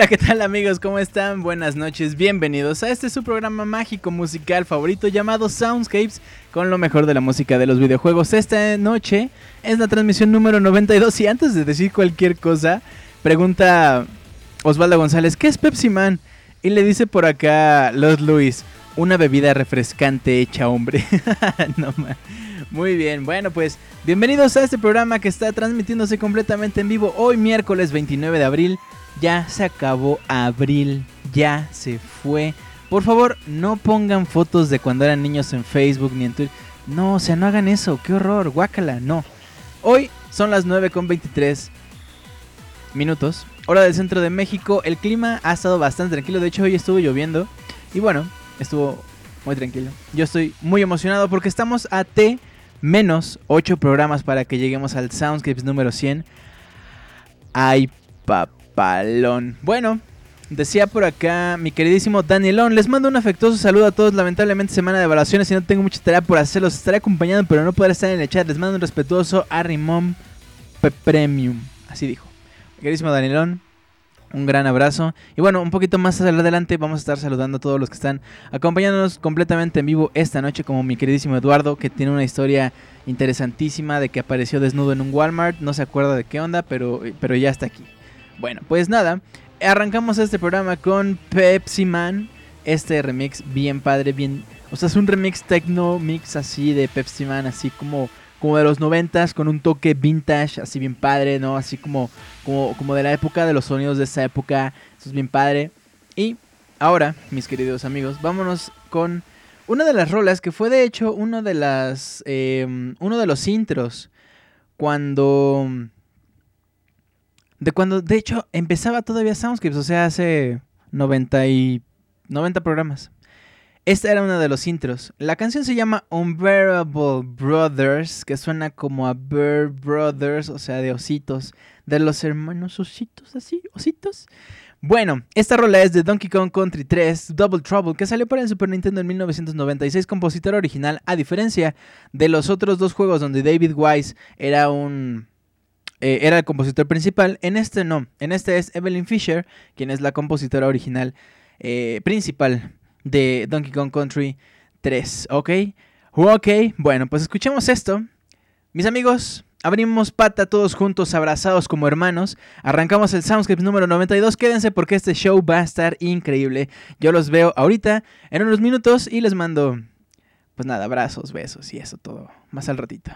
Hola, ¿qué tal amigos? ¿Cómo están? Buenas noches, bienvenidos a este su programa mágico musical favorito llamado Soundscapes con lo mejor de la música de los videojuegos. Esta noche es la transmisión número 92 y antes de decir cualquier cosa, pregunta Osvaldo González, ¿qué es Pepsi Man? Y le dice por acá Los Luis, una bebida refrescante hecha hombre. no Muy bien, bueno pues bienvenidos a este programa que está transmitiéndose completamente en vivo hoy miércoles 29 de abril ya se acabó abril, ya se fue. Por favor, no pongan fotos de cuando eran niños en Facebook ni en Twitter. No, o sea, no hagan eso, qué horror, guácala, no. Hoy son las 9 con 23 minutos, hora del centro de México. El clima ha estado bastante tranquilo, de hecho hoy estuvo lloviendo. Y bueno, estuvo muy tranquilo. Yo estoy muy emocionado porque estamos a T menos 8 programas para que lleguemos al Soundscapes número 100. Ay, papá palón. Bueno, decía por acá mi queridísimo Danielón, les mando un afectuoso saludo a todos, lamentablemente semana de evaluaciones y no tengo mucha tarea por hacerlos, estaré acompañando pero no podré estar en el chat, les mando un respetuoso Arrimom Premium, así dijo. Mi queridísimo Danielón, un gran abrazo. Y bueno, un poquito más adelante vamos a estar saludando a todos los que están acompañándonos completamente en vivo esta noche, como mi queridísimo Eduardo, que tiene una historia interesantísima de que apareció desnudo en un Walmart. No se acuerda de qué onda, pero, pero ya está aquí. Bueno, pues nada, arrancamos este programa con Pepsi Man. Este remix bien padre, bien... O sea, es un remix techno mix así de Pepsi Man, así como, como de los noventas, con un toque vintage, así bien padre, ¿no? Así como, como, como de la época, de los sonidos de esa época. Eso es bien padre. Y ahora, mis queridos amigos, vámonos con una de las rolas que fue de hecho uno de las... Eh, uno de los intros. Cuando de cuando, de hecho, empezaba todavía Soundscapes, o sea, hace 90 y 90 programas. Esta era una de los intros. La canción se llama Unbearable Brothers, que suena como a Bear Brothers, o sea, de ositos, de los hermanos ositos, así, ositos. Bueno, esta rola es de Donkey Kong Country 3, Double Trouble, que salió para el Super Nintendo en 1996, compositor original, a diferencia de los otros dos juegos donde David Wise era un eh, era el compositor principal. En este no. En este es Evelyn Fisher, quien es la compositora original eh, principal de Donkey Kong Country 3. ¿Ok? Ok, bueno, pues escuchemos esto. Mis amigos, abrimos pata todos juntos, abrazados como hermanos. Arrancamos el Soundscape número 92. Quédense porque este show va a estar increíble. Yo los veo ahorita, en unos minutos, y les mando, pues nada, abrazos, besos y eso todo. Más al ratito.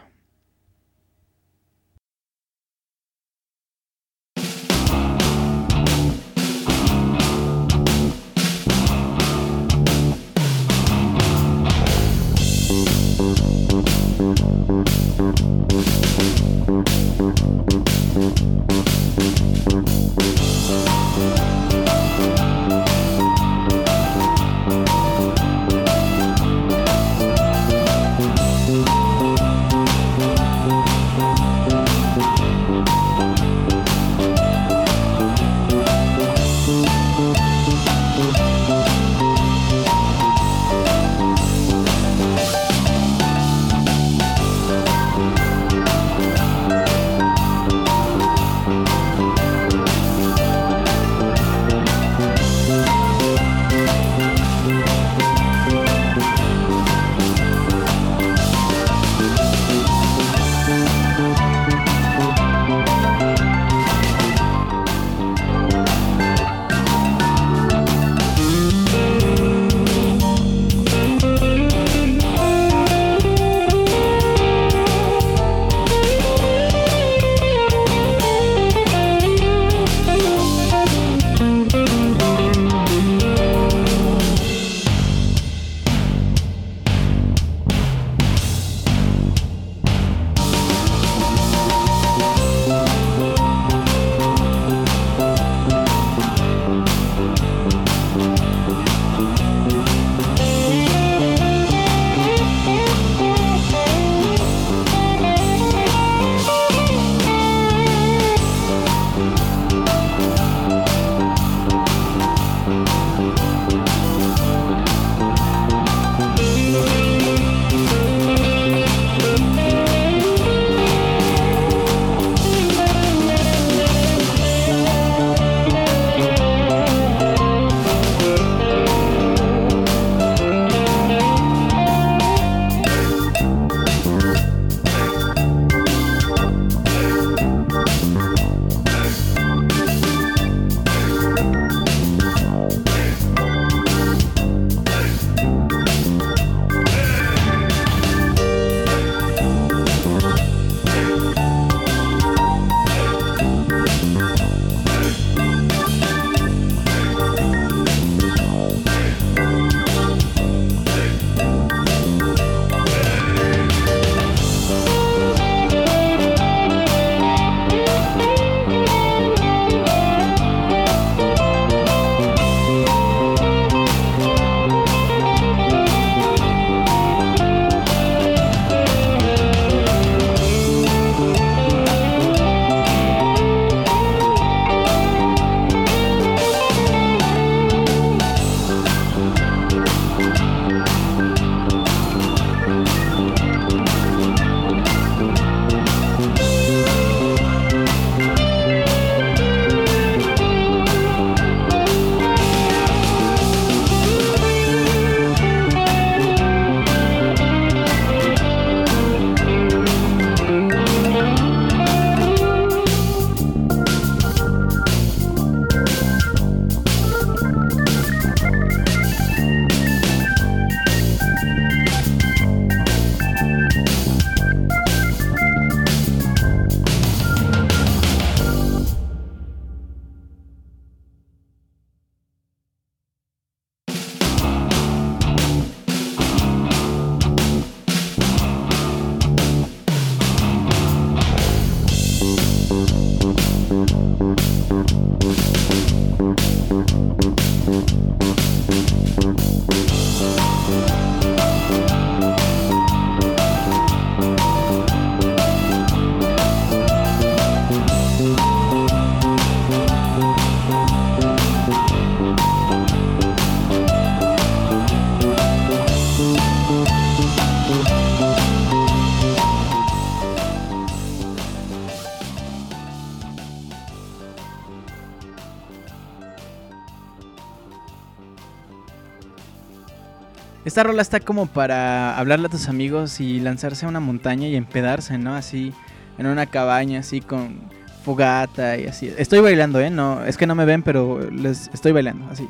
Esta rola está como para hablarle a tus amigos y lanzarse a una montaña y empedarse, ¿no? Así, en una cabaña, así con fogata y así. Estoy bailando, ¿eh? No, es que no me ven, pero les estoy bailando, así.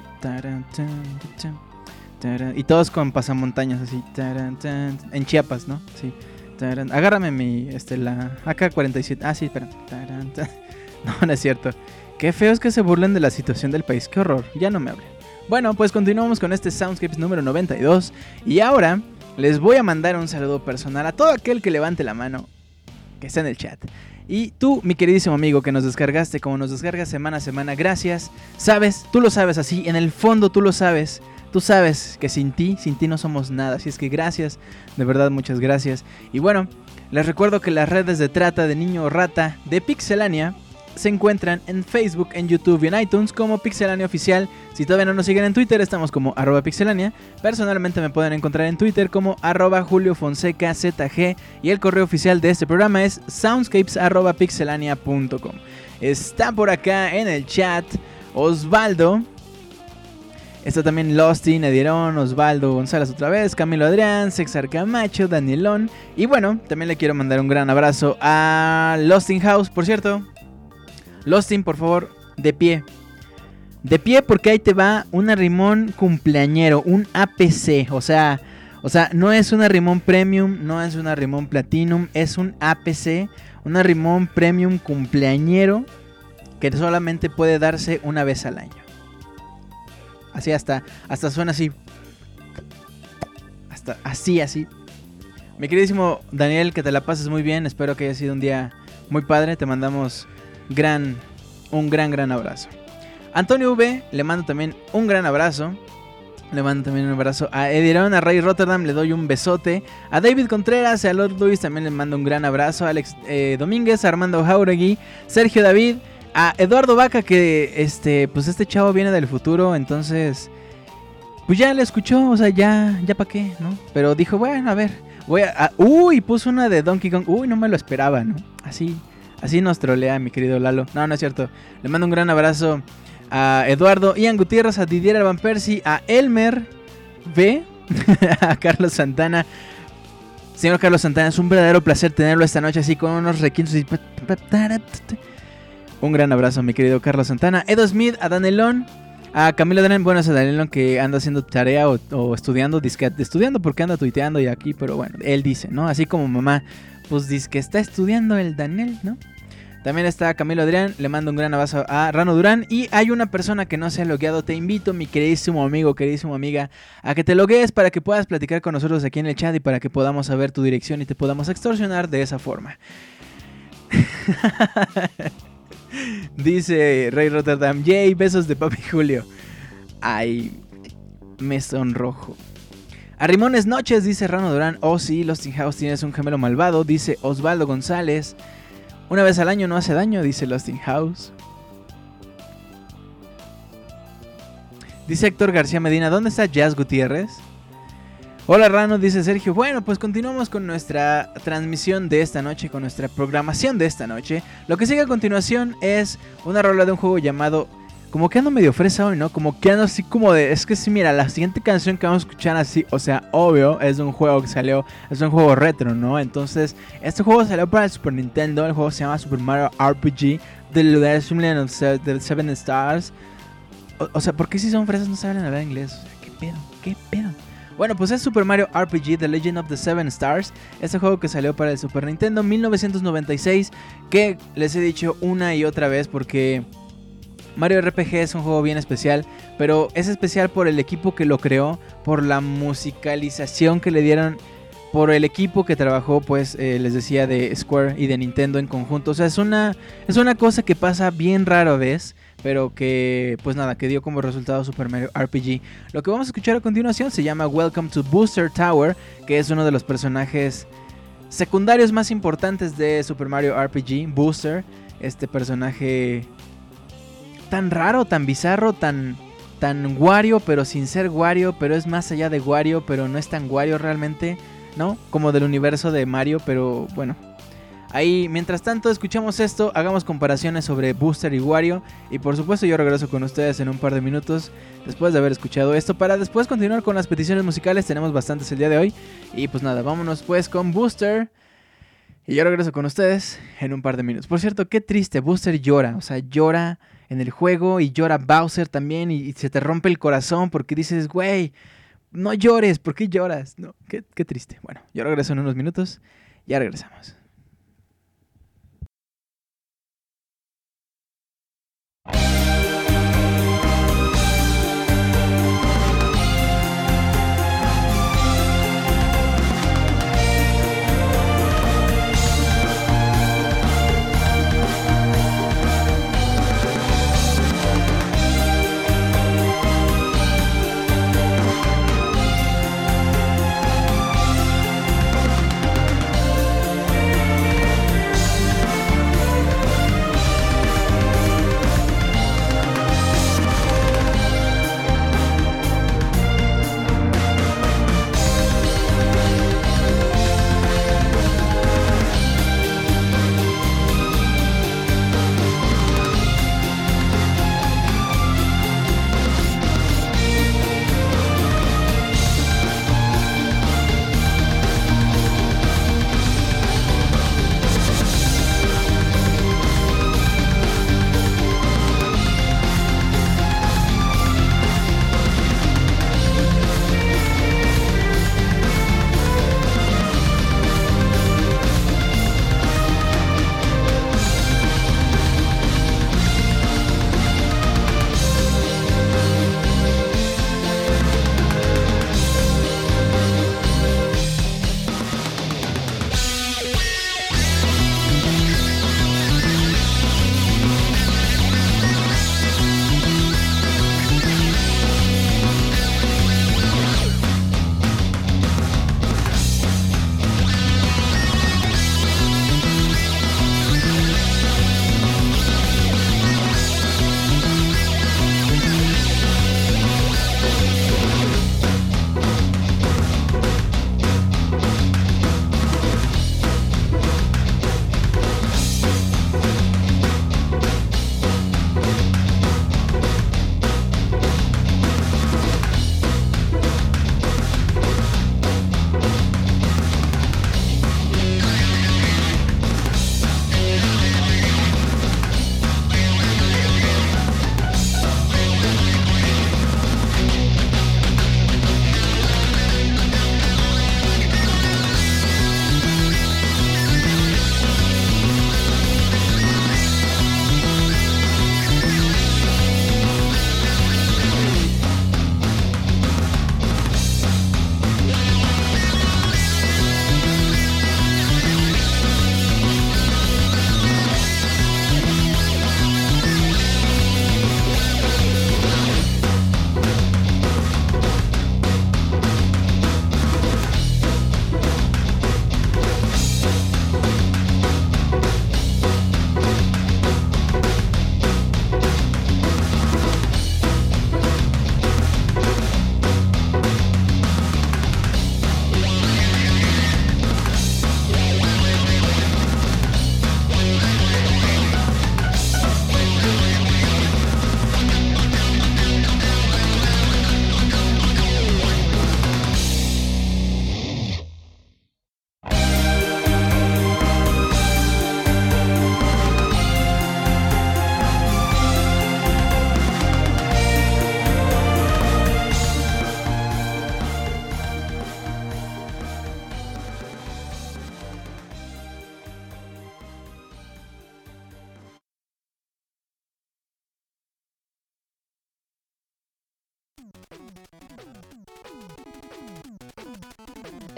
Y todos con pasamontañas, así. En Chiapas, ¿no? Sí. Agárrame mi, este, la AK-47. Ah, sí, espera. No, no es cierto. Qué feo es que se burlen de la situación del país. Qué horror. Ya no me hablen. Bueno, pues continuamos con este Soundscapes número 92. Y ahora les voy a mandar un saludo personal a todo aquel que levante la mano que está en el chat. Y tú, mi queridísimo amigo que nos descargaste, como nos descargas semana a semana, gracias. Sabes, tú lo sabes así, en el fondo tú lo sabes. Tú sabes que sin ti, sin ti no somos nada. Así es que gracias, de verdad muchas gracias. Y bueno, les recuerdo que las redes de trata de niño rata de Pixelania se encuentran en Facebook, en YouTube y en iTunes como Pixelania Oficial. Si todavía no nos siguen en Twitter, estamos como arroba pixelania. Personalmente me pueden encontrar en Twitter como arroba Julio Fonseca ZG y el correo oficial de este programa es soundscapes.pixelania.com. Está por acá en el chat Osvaldo. Está también Lostin, Edierón, Osvaldo González otra vez, Camilo Adrián, Sexar Camacho, Danielón. Y bueno, también le quiero mandar un gran abrazo a Lostin House, por cierto. Lostin, por favor, de pie. De pie porque ahí te va un arrimón cumpleañero, un APC, o sea, o sea, no es un arrimón premium, no es un arrimón platinum, es un APC, un arrimón premium cumpleañero que solamente puede darse una vez al año. Así hasta hasta suena así. Hasta así así. Mi queridísimo Daniel, que te la pases muy bien, espero que haya sido un día muy padre, te mandamos gran, un gran, gran abrazo. Antonio V, le mando también un gran abrazo. Le mando también un abrazo a Ediron, a Ray Rotterdam, le doy un besote. A David Contreras, a Lord Luis también le mando un gran abrazo. A Alex eh, Domínguez, a Armando Jauregui, Sergio David, a Eduardo Vaca, que este, pues este chavo viene del futuro, entonces, pues ya le escuchó, o sea, ya, ya para qué, ¿no? Pero dijo, bueno, a ver, voy a, uy, puso una de Donkey Kong, uy, no me lo esperaba, ¿no? Así, Así nos trolea mi querido Lalo. No, no es cierto. Le mando un gran abrazo a Eduardo, Ian Gutiérrez, a Didier Van Persie, a Elmer B, a Carlos Santana. Señor Carlos Santana, es un verdadero placer tenerlo esta noche así con unos requintos. Un gran abrazo, mi querido Carlos Santana. Edo Smith, a Danelón, a Camilo Danelón. Bueno, es a Danelón que anda haciendo tarea o, estudiando, estudiando porque anda tuiteando y aquí, pero bueno, él dice, ¿no? Así como mamá, pues dice que está estudiando el Daniel, ¿no? También está Camilo Adrián, le mando un gran abrazo a Rano Durán. Y hay una persona que no se ha logueado. Te invito, mi queridísimo amigo, queridísimo amiga, a que te loguees para que puedas platicar con nosotros aquí en el chat y para que podamos saber tu dirección y te podamos extorsionar de esa forma. Dice Rey Rotterdam, yay, besos de papi Julio. Ay, me sonrojo. Arrimones noches, dice Rano Durán. Oh sí, Lost in House tienes un gemelo malvado, dice Osvaldo González. Una vez al año no hace daño, dice Lost House. Dice Héctor García Medina, ¿dónde está Jazz Gutiérrez? Hola Rano, dice Sergio. Bueno, pues continuamos con nuestra transmisión de esta noche, con nuestra programación de esta noche. Lo que sigue a continuación es una rola de un juego llamado como que ando medio fresa hoy, ¿no? Como que ando así como de. Es que sí, mira, la siguiente canción que vamos a escuchar así, o sea, obvio, es de un juego que salió, es un juego retro, ¿no? Entonces, este juego salió para el Super Nintendo, el juego se llama Super Mario RPG, del The Seven Stars. O, sea, ¿por qué si son fresas no saben hablar inglés? O sea, ¿qué pedo? ¿Qué pedo? Bueno, pues es Super Mario RPG The Legend of the Seven Stars, este juego que salió para el Super Nintendo 1996, que les he dicho una y otra vez porque Mario RPG es un juego bien especial, pero es especial por el equipo que lo creó, por la musicalización que le dieron, por el equipo que trabajó, pues eh, les decía, de Square y de Nintendo en conjunto. O sea, es una, es una cosa que pasa bien raro vez, pero que, pues nada, que dio como resultado Super Mario RPG. Lo que vamos a escuchar a continuación se llama Welcome to Booster Tower, que es uno de los personajes secundarios más importantes de Super Mario RPG, Booster. Este personaje tan raro, tan bizarro, tan, tan Wario, pero sin ser Wario, pero es más allá de Wario, pero no es tan Wario realmente, ¿no? Como del universo de Mario, pero bueno. Ahí, mientras tanto, escuchamos esto, hagamos comparaciones sobre Booster y Wario. Y por supuesto, yo regreso con ustedes en un par de minutos después de haber escuchado esto. Para después continuar con las peticiones musicales, tenemos bastantes el día de hoy. Y pues nada, vámonos pues con Booster. Y yo regreso con ustedes en un par de minutos. Por cierto, qué triste, Booster llora. O sea, llora en el juego y llora Bowser también. Y, se te rompe el corazón porque dices, güey, no llores, ¿por qué lloras? No, qué, qué triste. Bueno, yo regreso en unos minutos. Ya regresamos.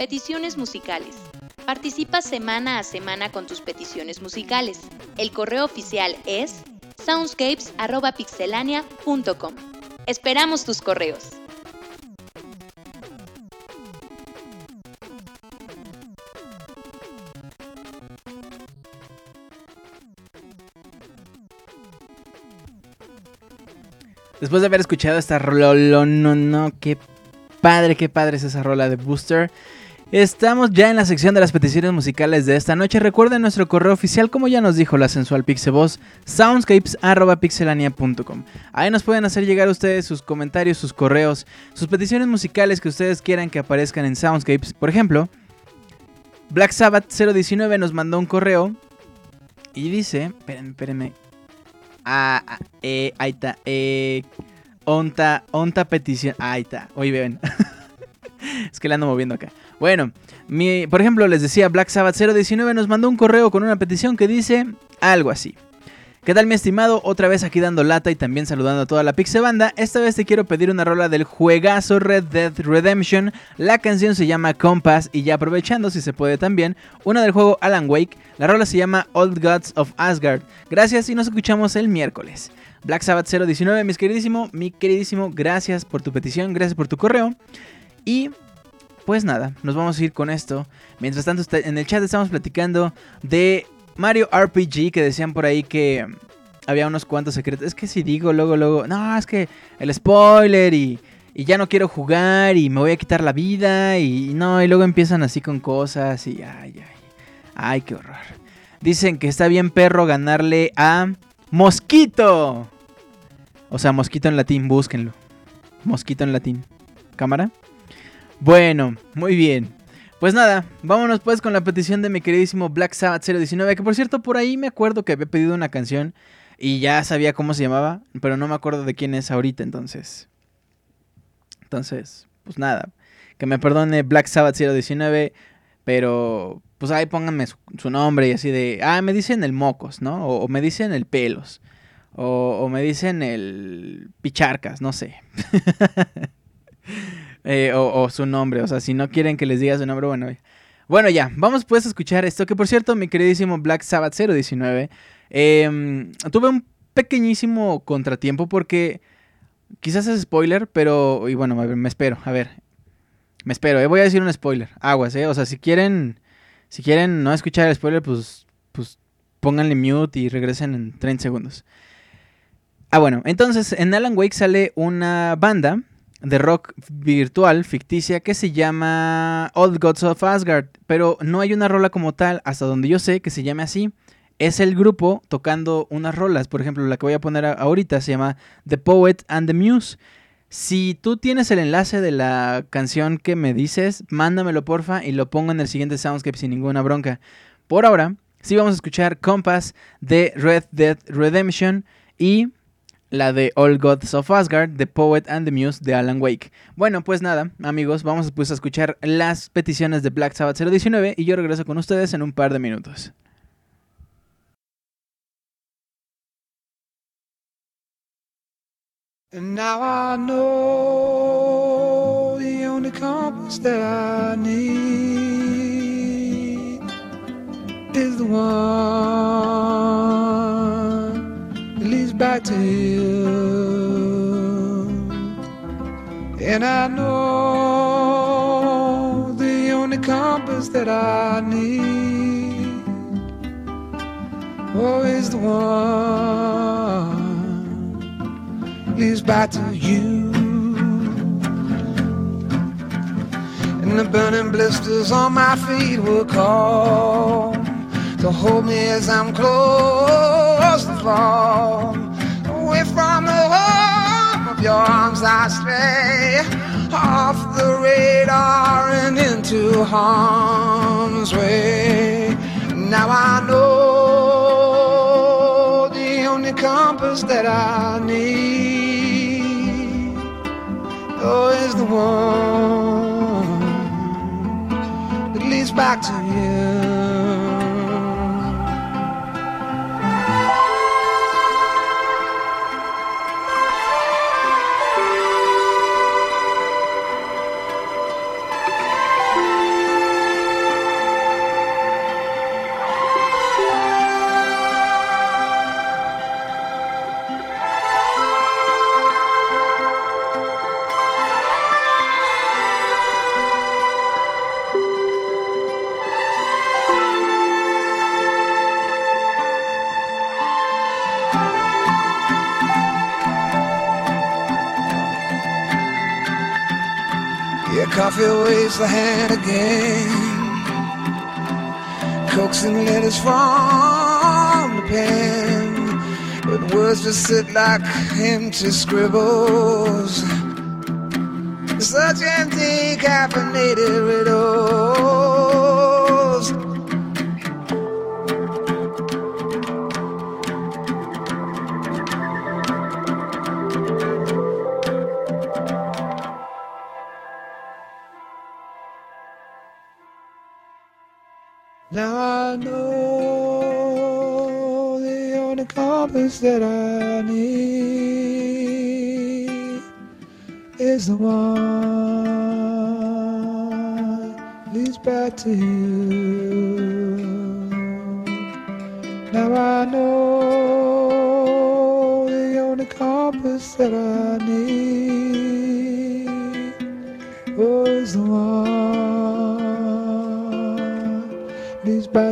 Peticiones musicales. Participa semana a semana con tus peticiones musicales. El correo oficial es soundscapes.pixelania.com. Esperamos tus correos. Después de haber escuchado esta rola, no, no, qué padre, qué padre es esa rola de Booster. Estamos ya en la sección de las peticiones musicales de esta noche. Recuerden nuestro correo oficial, como ya nos dijo la sensual Pixeboss, soundscapes.pixelania.com. Ahí nos pueden hacer llegar ustedes sus comentarios, sus correos, sus peticiones musicales que ustedes quieran que aparezcan en Soundscapes. Por ejemplo, Black Sabbath 019 nos mandó un correo y dice: Espérenme, espérenme. Ah, ah, eh, ahí está. Eh, onta, onta petición. Ahí está. Oye, ven. es que le ando moviendo acá. Bueno, mi, por ejemplo, les decía, Black Sabbath 019 nos mandó un correo con una petición que dice algo así. ¿Qué tal mi estimado? Otra vez aquí dando lata y también saludando a toda la Pixe Banda. Esta vez te quiero pedir una rola del juegazo Red Dead Redemption. La canción se llama Compass y ya aprovechando si se puede también, una del juego Alan Wake. La rola se llama Old Gods of Asgard. Gracias y nos escuchamos el miércoles. Black Sabbath 019, mis queridísimo, mi queridísimo, gracias por tu petición, gracias por tu correo. Y pues nada, nos vamos a ir con esto. Mientras tanto, en el chat estamos platicando de Mario RPG, que decían por ahí que había unos cuantos secretos. Es que si digo luego, luego, no, es que el spoiler y, y ya no quiero jugar y me voy a quitar la vida y no, y luego empiezan así con cosas y ay, ay, ay, qué horror. Dicen que está bien perro ganarle a Mosquito. O sea, Mosquito en latín, búsquenlo. Mosquito en latín. ¿Cámara? Bueno, muy bien. Pues nada, vámonos pues con la petición de mi queridísimo Black Sabbath 019, que por cierto por ahí me acuerdo que había pedido una canción y ya sabía cómo se llamaba, pero no me acuerdo de quién es ahorita entonces. Entonces, pues nada, que me perdone Black Sabbath 019, pero pues ahí pónganme su, nombre y así de, ah, me dicen el mocos, ¿no? O, me dicen el pelos, o, o me dicen el picharcas, no sé. Eh, o, su nombre. O sea, si no quieren que les diga su nombre, bueno. Bueno, ya, vamos pues a escuchar esto. Que por cierto, mi queridísimo Black Sabbath 019, em, tuve un pequeñísimo contratiempo porque quizás es spoiler, pero. Y bueno, me espero, a ver. Me espero, eh, voy a decir un spoiler. Aguas, eh. O sea, si quieren. Si quieren no escuchar el spoiler, pues. Pues pónganle mute y regresen en 30 segundos. Ah, bueno, entonces en Alan Wake sale una banda de rock virtual, ficticia, que se llama Old Gods of Asgard, pero no hay una rola como tal, hasta donde yo sé que se llame así. Es el grupo tocando unas rolas, por ejemplo, la que voy a poner ahorita se llama The Poet and the Muse. Si tú tienes el enlace de la canción que me dices, mándamelo porfa y lo pongo en el siguiente Soundscape sin ninguna bronca. Por ahora, sí vamos a escuchar Compass de Red Dead Redemption y la de All Gods of Asgard, The Poet and the Muse de Alan Wake. Bueno, pues nada, amigos, vamos pues a escuchar las peticiones de Black Sabbath 019 y yo regreso con ustedes en un par de minutos. Back to you. And I know the only compass that I need oh, is the one leads back to you. And the burning blisters on my feet will call to hold me as I'm close to fall from the home of your arms I stray off the radar and into harm's way. Now I know the only compass that I need oh, is the one that leads back to you. Coffee waves the hand again. Coaxing letters from the pen. But words just sit like empty scribbles. Such empty caffeinated riddles.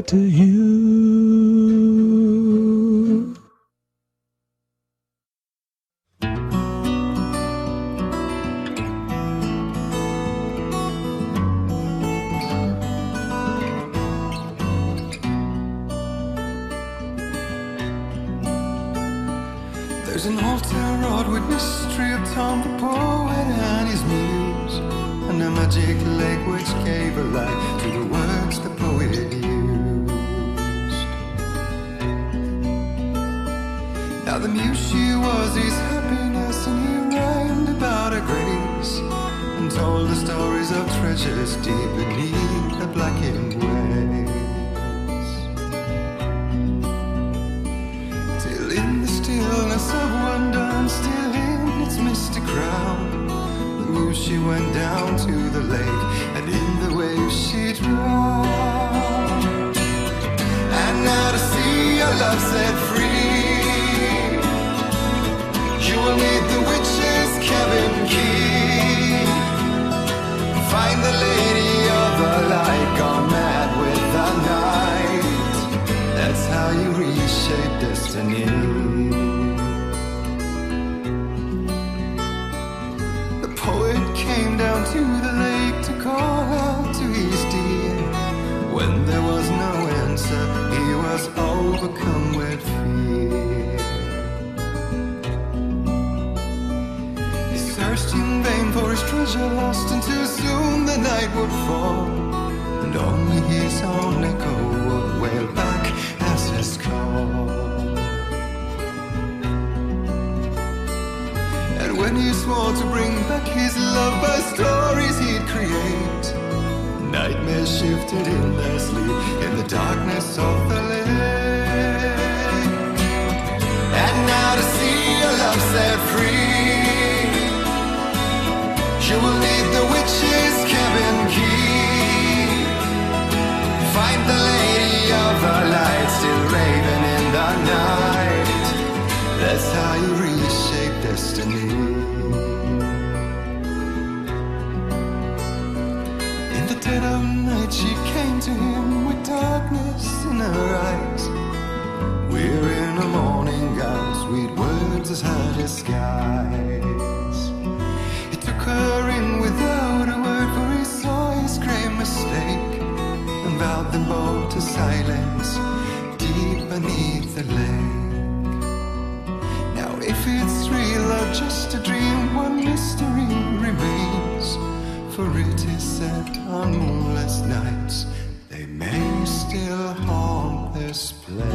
To you. The lake to call out to his dear. When there was no answer, he was overcome with fear. He searched in vain for his treasure lost until soon the night would fall. And only his own echo would wail back as his call. When he swore to bring back his love by stories he'd create, nightmares shifted in their sleep in the darkness of the lake. And now to see your love set free, you will need the witch's cabin key. Find the lady of the light still raving in the night. That's how you reshape destiny. Of night, she came to him with darkness in her eyes. We're in a morning gown, sweet words as as skies. He took her in without a word, for he saw his grave mistake and vowed them both to silence deep beneath the lake. Now, if it's real or just a dream, one mystery. For it is said on moonless nights they may still haunt this place.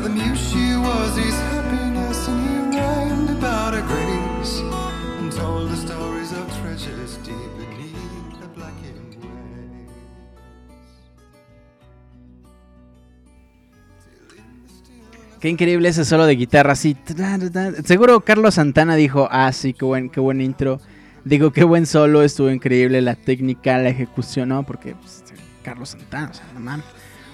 The muse she was his happiness, and he about her grace, and told the stories of treasures deep beneath the. Qué increíble ese solo de guitarra, así. Seguro Carlos Santana dijo, ah, sí, qué buen, qué intro. Digo, qué buen solo, estuvo increíble la técnica, la ejecución, ¿no? Porque pues, Carlos Santana.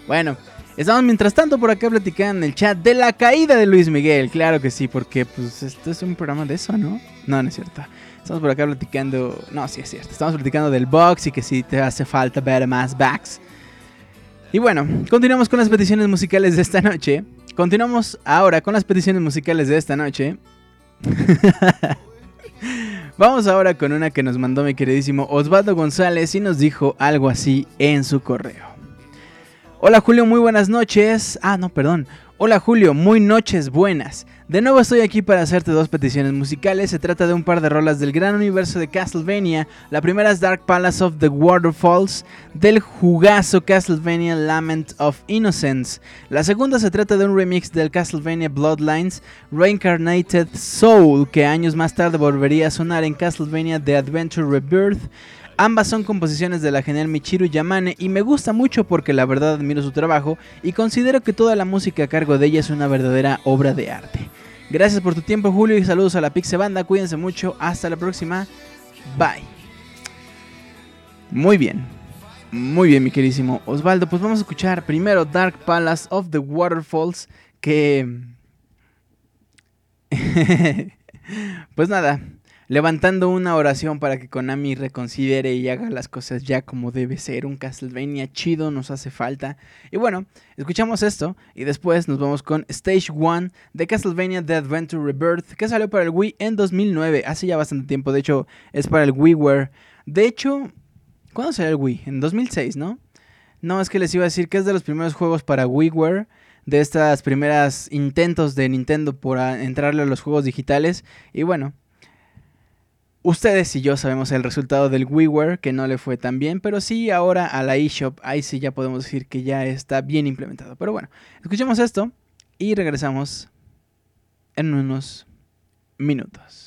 Bueno, estamos mientras tanto por acá platicando en el chat de la caída de Luis Miguel. Claro que sí, porque pues esto es un programa de eso, ¿no? No, no es cierto. Estamos por acá platicando, no, sí es cierto. Estamos platicando del box y que si te hace falta ver más backs. Y bueno, continuamos con las peticiones musicales de esta noche. Continuamos ahora con las peticiones musicales de esta noche. Vamos ahora con una que nos mandó mi queridísimo Osvaldo González y nos dijo algo así en su correo. Hola Julio, muy buenas noches. Ah, no, perdón. Hola Julio, muy noches buenas. De nuevo estoy aquí para hacerte dos peticiones musicales. Se trata de un par de rolas del gran universo de Castlevania. La primera es Dark Palace of the Waterfalls del jugazo Castlevania Lament of Innocence. La segunda se trata de un remix del Castlevania Bloodlines Reincarnated Soul que años más tarde volvería a sonar en Castlevania The Adventure Rebirth. Ambas son composiciones de la genial Michiru Yamane y me gusta mucho porque la verdad admiro su trabajo y considero que toda la música a cargo de ella es una verdadera obra de arte. Gracias por tu tiempo Julio y saludos a la Pixe Banda, cuídense mucho, hasta la próxima, bye. Muy bien, muy bien mi queridísimo Osvaldo, pues vamos a escuchar primero Dark Palace of the Waterfalls que... pues nada, levantando una oración para que Konami reconsidere y haga las cosas ya como debe ser. Un Castlevania chido nos hace falta. Y bueno, escuchamos esto y después nos vamos con Stage 1 de Castlevania The Adventure Rebirth que salió para el Wii en 2009, hace ya bastante tiempo, de hecho es para el WiiWare. De hecho, ¿cuándo salió el Wii? En 2006, ¿no? No, es que les iba a decir que es de los primeros juegos para WiiWare de estas primeras intentos de Nintendo por entrarle a los juegos digitales y bueno, Ustedes y yo sabemos el resultado del WiiWare, que no le fue tan bien, pero sí ahora a la eShop, ahí sí ya podemos decir que ya está bien implementado. Pero bueno, escuchemos esto y regresamos en unos minutos.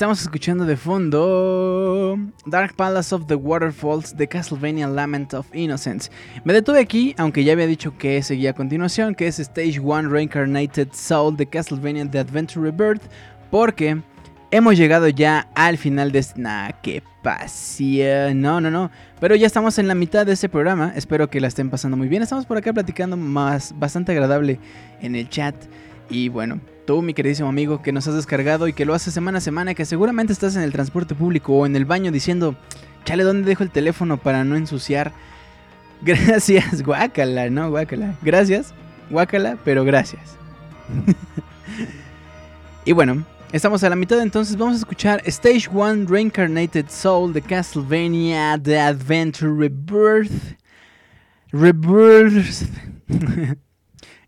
Estamos escuchando de fondo Dark Palace of the Waterfalls de Castlevania Lament of Innocence. Me detuve aquí, aunque ya había dicho que seguía a continuación, que es Stage 1 Reincarnated Soul de Castlevania The Adventure Rebirth, porque hemos llegado ya al final de este... Nah, qué pasión. No, no, no. Pero ya estamos en la mitad de este programa. Espero que la estén pasando muy bien. Estamos por acá platicando más, bastante agradable en el chat. Y bueno, mi queridísimo amigo, que nos has descargado y que lo haces semana a semana, que seguramente estás en el transporte público o en el baño diciendo, chale, ¿dónde dejo el teléfono para no ensuciar? Gracias, guácala, ¿no? Guácala. Gracias, guácala, pero gracias. y bueno, estamos a la mitad, entonces vamos a escuchar Stage 1 Reincarnated Soul de Castlevania The Adventure Rebirth. Rebirth.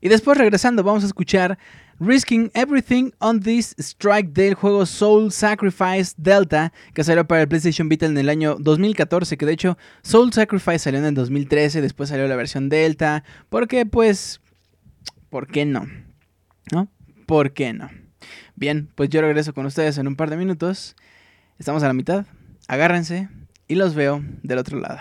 y después regresando vamos a escuchar Risking Everything on This Strike del juego Soul Sacrifice Delta, que salió para el PlayStation Vita en el año 2014, que de hecho Soul Sacrifice salió en el 2013, después salió la versión Delta, porque pues, ¿por qué no? ¿No? ¿Por qué no? Bien, pues yo regreso con ustedes en un par de minutos. Estamos a la mitad. Agárrense y los veo del otro lado.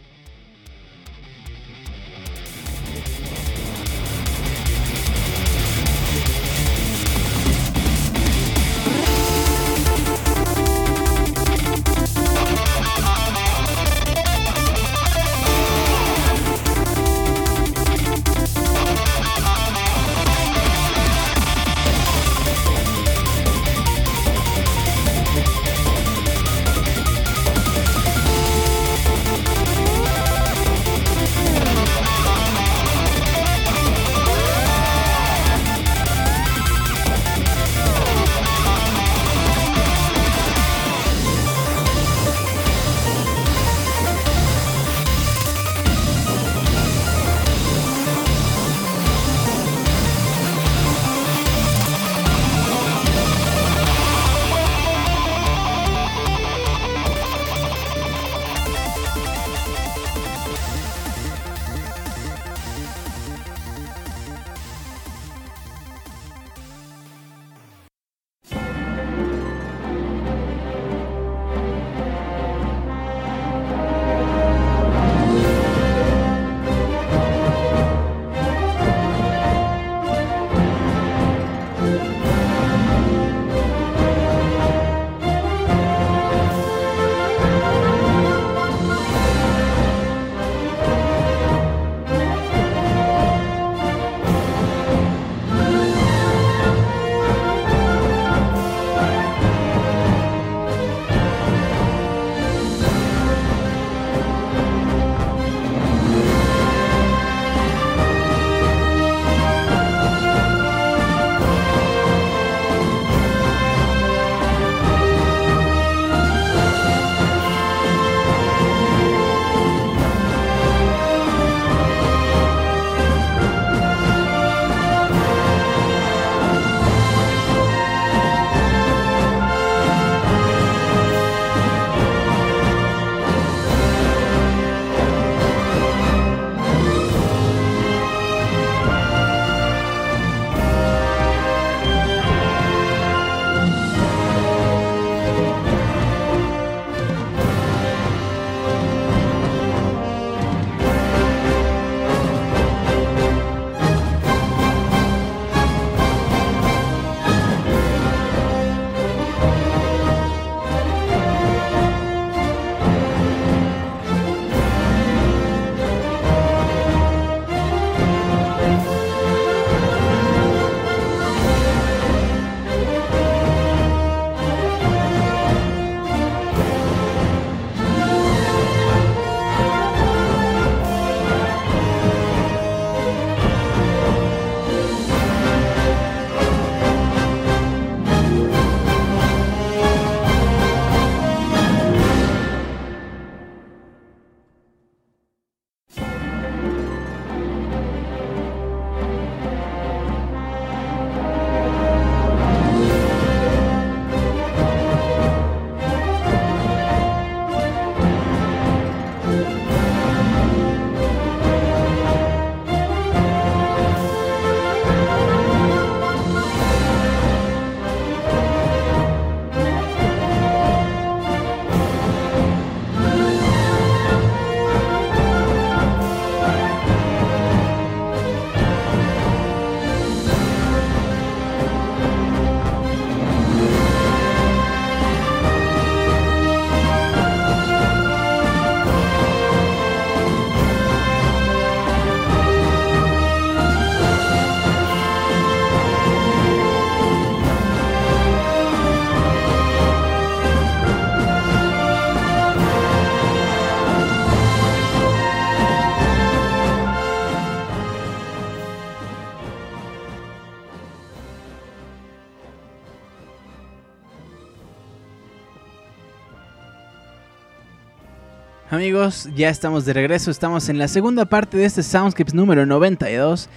Ya estamos de regreso, estamos en la segunda parte de este Soundscapes número 92.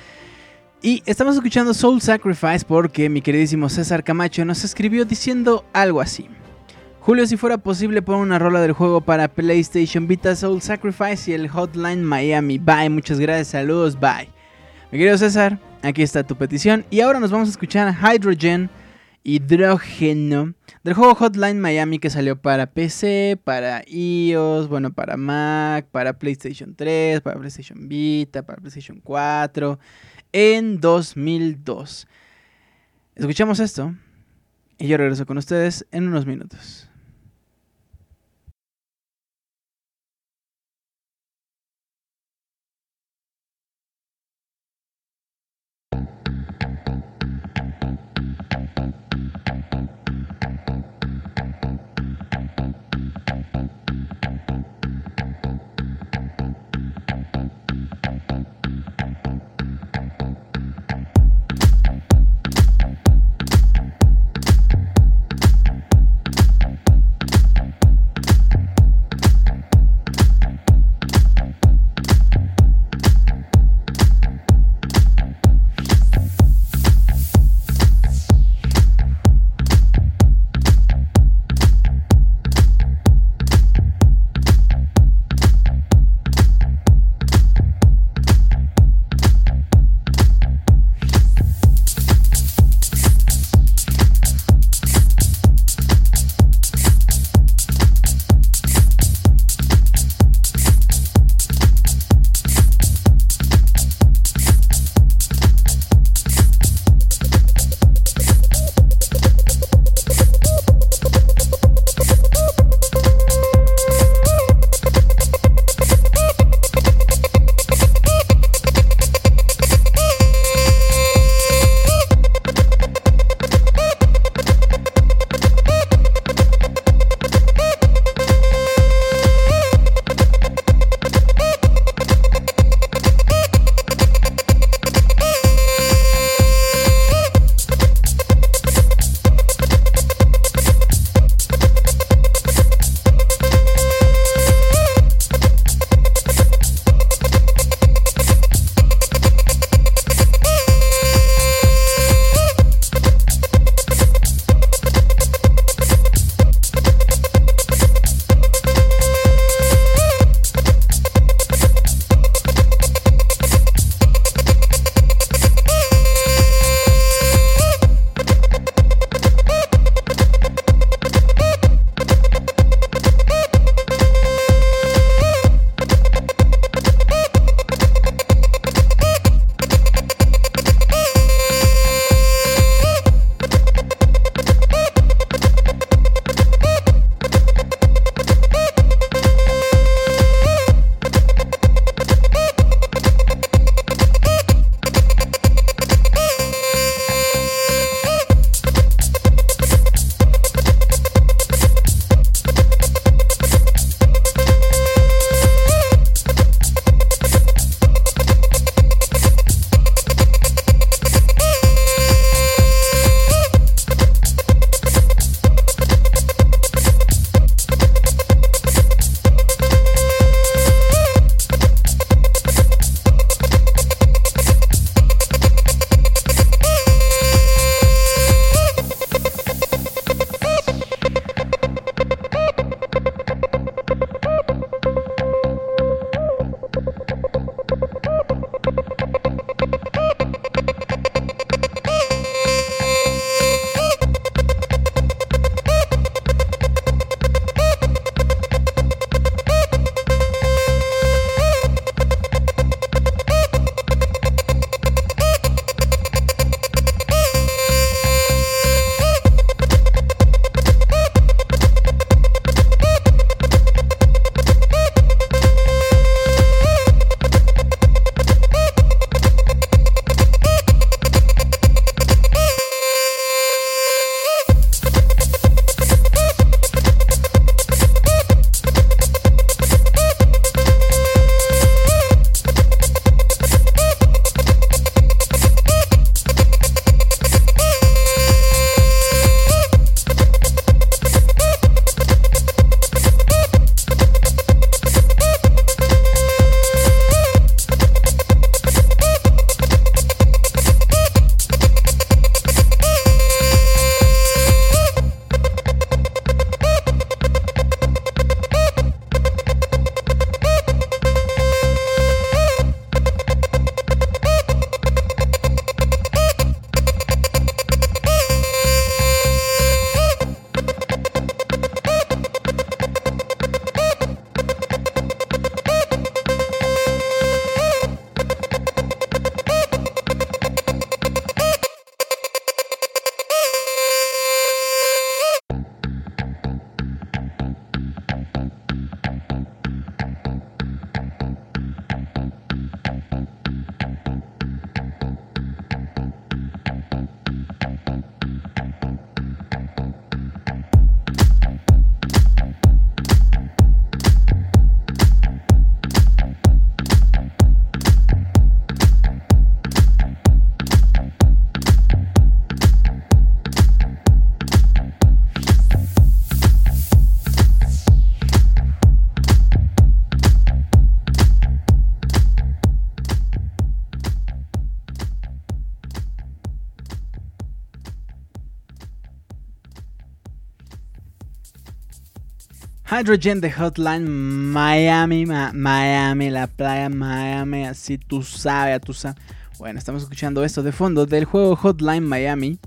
Y estamos escuchando Soul Sacrifice porque mi queridísimo César Camacho nos escribió diciendo algo así. Julio, si fuera posible, pon una rola del juego para PlayStation Vita Soul Sacrifice y el Hotline Miami. Bye, muchas gracias, saludos, bye. Mi querido César, aquí está tu petición. Y ahora nos vamos a escuchar Hydrogen, Hidrógeno del juego Hotline Miami que salió para PC, para iOS, bueno, para Mac, para PlayStation 3, para PlayStation Vita, para PlayStation 4 en 2002. Escuchamos esto y yo regreso con ustedes en unos minutos. Hydrogen de Hotline Miami, Miami, la playa Miami, así tú sabes, tú sabes. Bueno, estamos escuchando esto de fondo del juego Hotline Miami.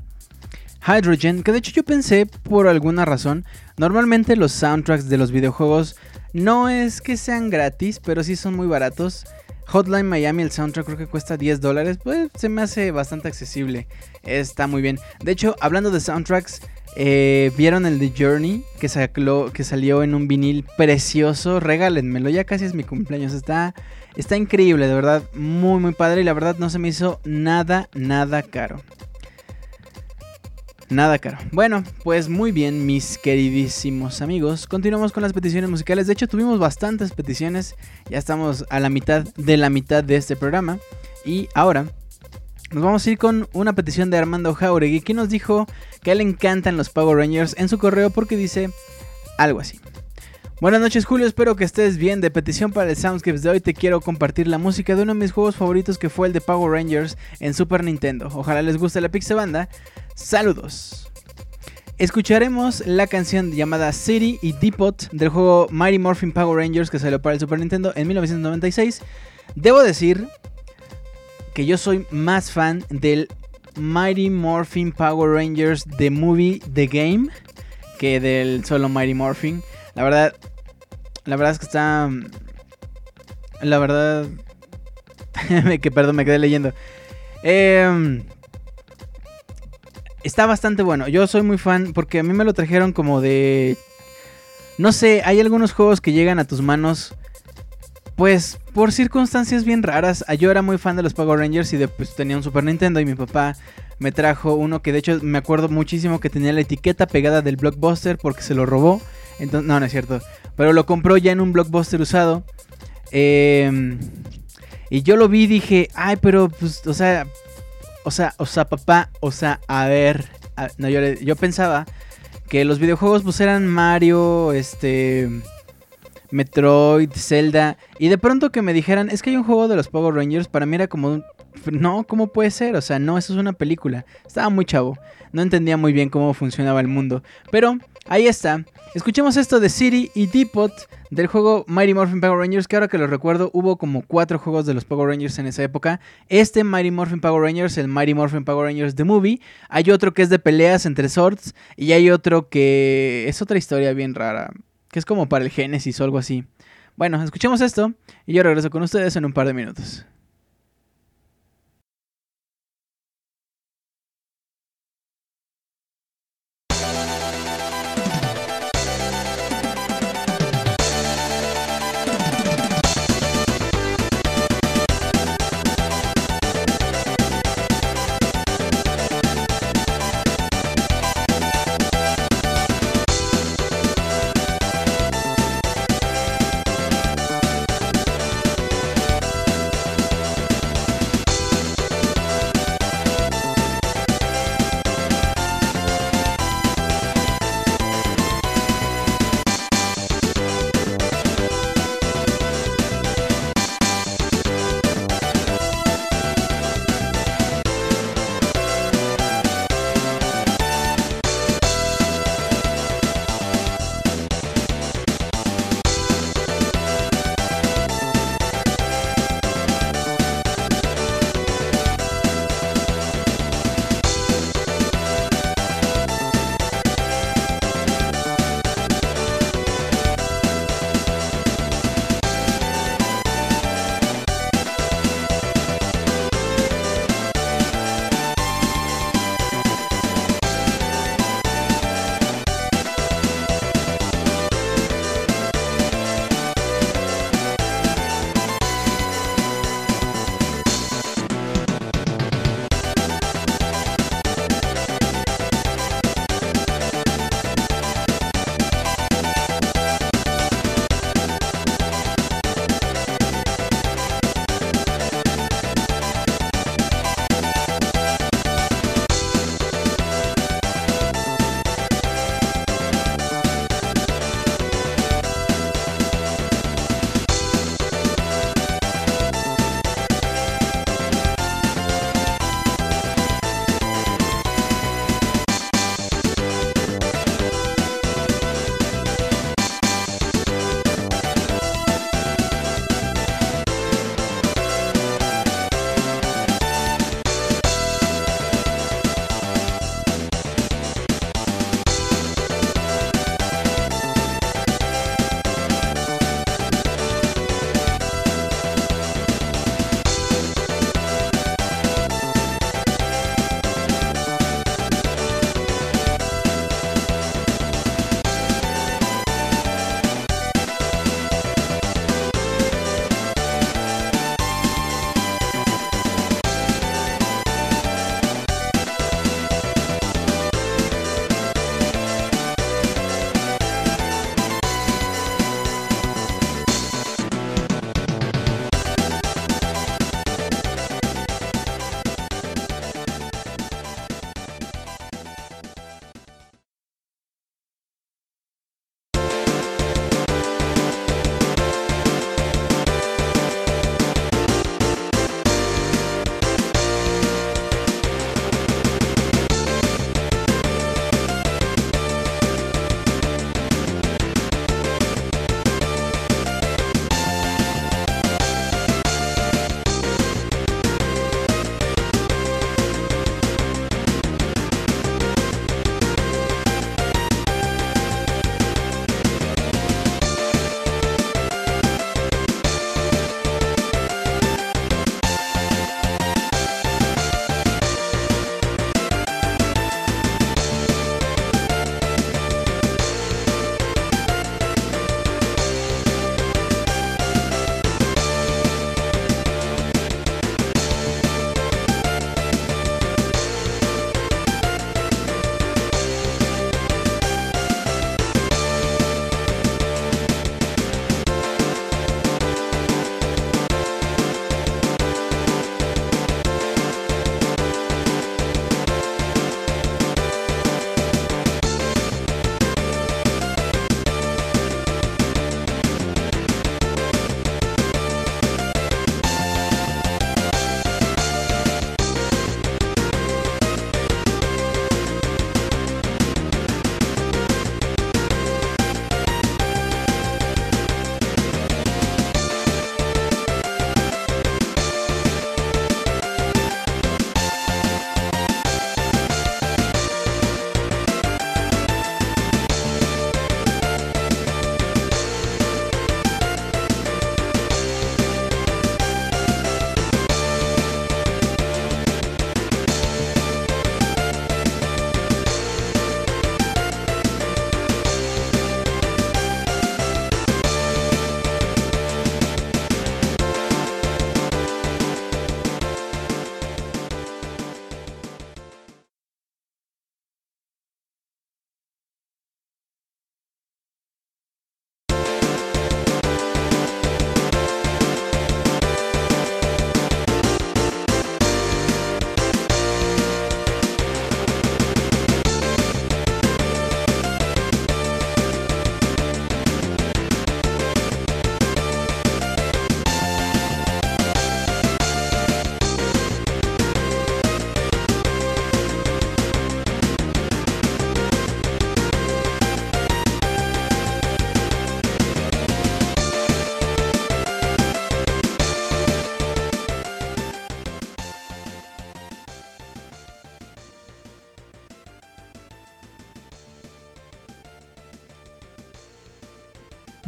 Hydrogen, que de hecho yo pensé por alguna razón, normalmente los soundtracks de los videojuegos no es que sean gratis, pero sí son muy baratos. Hotline Miami, el soundtrack creo que cuesta 10 dólares, pues se me hace bastante accesible. Está muy bien. De hecho, hablando de soundtracks, eh, ¿Vieron el de Journey? Que, que salió en un vinil precioso. Regálenmelo, ya casi es mi cumpleaños. Está, está increíble, de verdad. Muy, muy padre. Y la verdad no se me hizo nada, nada caro. Nada caro. Bueno, pues muy bien, mis queridísimos amigos. Continuamos con las peticiones musicales. De hecho, tuvimos bastantes peticiones. Ya estamos a la mitad de la mitad de este programa. Y ahora nos vamos a ir con una petición de Armando Jauregui, que nos dijo que a él le encantan los Power Rangers en su correo porque dice algo así. Buenas noches Julio, espero que estés bien. De petición para el Soundscapes de hoy te quiero compartir la música de uno de mis juegos favoritos que fue el de Power Rangers en Super Nintendo. Ojalá les guste la Pixel Banda. Saludos. Escucharemos la canción llamada City y Depot del juego Mighty Morphin Power Rangers que salió para el Super Nintendo en 1996. Debo decir que yo soy más fan del Mighty Morphin Power Rangers The Movie The Game que del solo Mighty Morphin. La verdad, la verdad es que está. La verdad. que perdón, me quedé leyendo. Em, está bastante bueno. Yo soy muy fan porque a mí me lo trajeron como de. No sé, hay algunos juegos que llegan a tus manos pues por circunstancias bien raras, yo era muy fan de los Power Rangers y de, pues, tenía un Super Nintendo y mi papá me trajo uno que de hecho me acuerdo muchísimo que tenía la etiqueta pegada del blockbuster porque se lo robó. Entonces, no, no es cierto. Pero lo compró ya en un blockbuster usado. Em, y yo lo vi y dije, ay, pero pues, o sea, o sea, o sea, papá, o sea, a ver. no, yo, yo pensaba que los videojuegos pues eran Mario, este... Metroid, Zelda. Y de pronto que me dijeran, es que hay un juego de los Power Rangers, para mí era como un... No, ¿cómo puede ser? O sea, no, eso es una película. Estaba muy chavo. No entendía muy bien cómo funcionaba el mundo. Pero ahí está. Escuchemos esto de City y Depot del juego Mighty Morphin Power Rangers, que ahora que lo recuerdo hubo como cuatro juegos de los Power Rangers en esa época. Este Mighty Morphin Power Rangers, el Mighty Morphin Power Rangers The Movie. Hay otro que es de peleas entre swords y hay otro que es otra historia bien rara que es como para el Génesis o algo así. Bueno, escuchemos esto y yo regreso con ustedes en un par de minutos.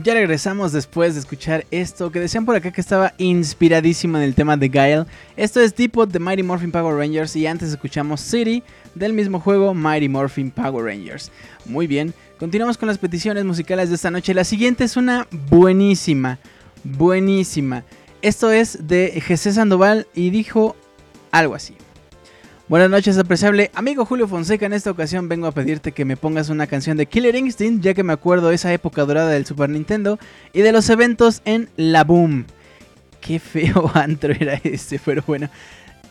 Ya regresamos después de escuchar esto que decían por acá que estaba inspiradísimo en el tema de Guile. Esto es Depot de Mighty Morphin Power Rangers y antes escuchamos City del mismo juego Mighty Morphin Power Rangers. Muy bien, continuamos con las peticiones musicales de esta noche. La siguiente es una buenísima, buenísima. Esto es de José Sandoval y dijo algo así. Buenas noches, apreciable amigo Julio Fonseca. En esta ocasión vengo a pedirte que me pongas una canción de Killer Instinct, ya que me acuerdo esa época dorada del Super Nintendo y de los eventos en La Boom. Qué feo antro era este, pero bueno.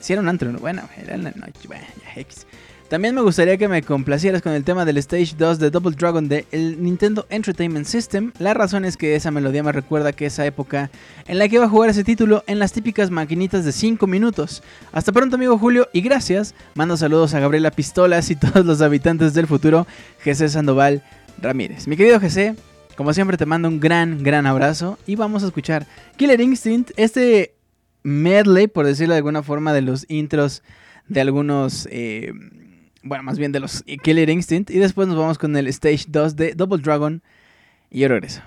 Si era un antro, bueno, era la noche, bueno, ya, X. También me gustaría que me complacieras con el tema del Stage 2 de Double Dragon de el Nintendo Entertainment System. La razón es que esa melodía me recuerda que esa época en la que iba a jugar ese título en las típicas maquinitas de 5 minutos. Hasta pronto amigo Julio y gracias. Mando saludos a Gabriela Pistolas y todos los habitantes del futuro, José Sandoval Ramírez. Mi querido José, como siempre te mando un gran, gran abrazo y vamos a escuchar Killer Instinct, este medley, por decirlo de alguna forma, de los intros de algunos... Eh, bueno, más bien de los Killer Instinct. Y después nos vamos con el Stage 2 de Double Dragon. Y yo regreso.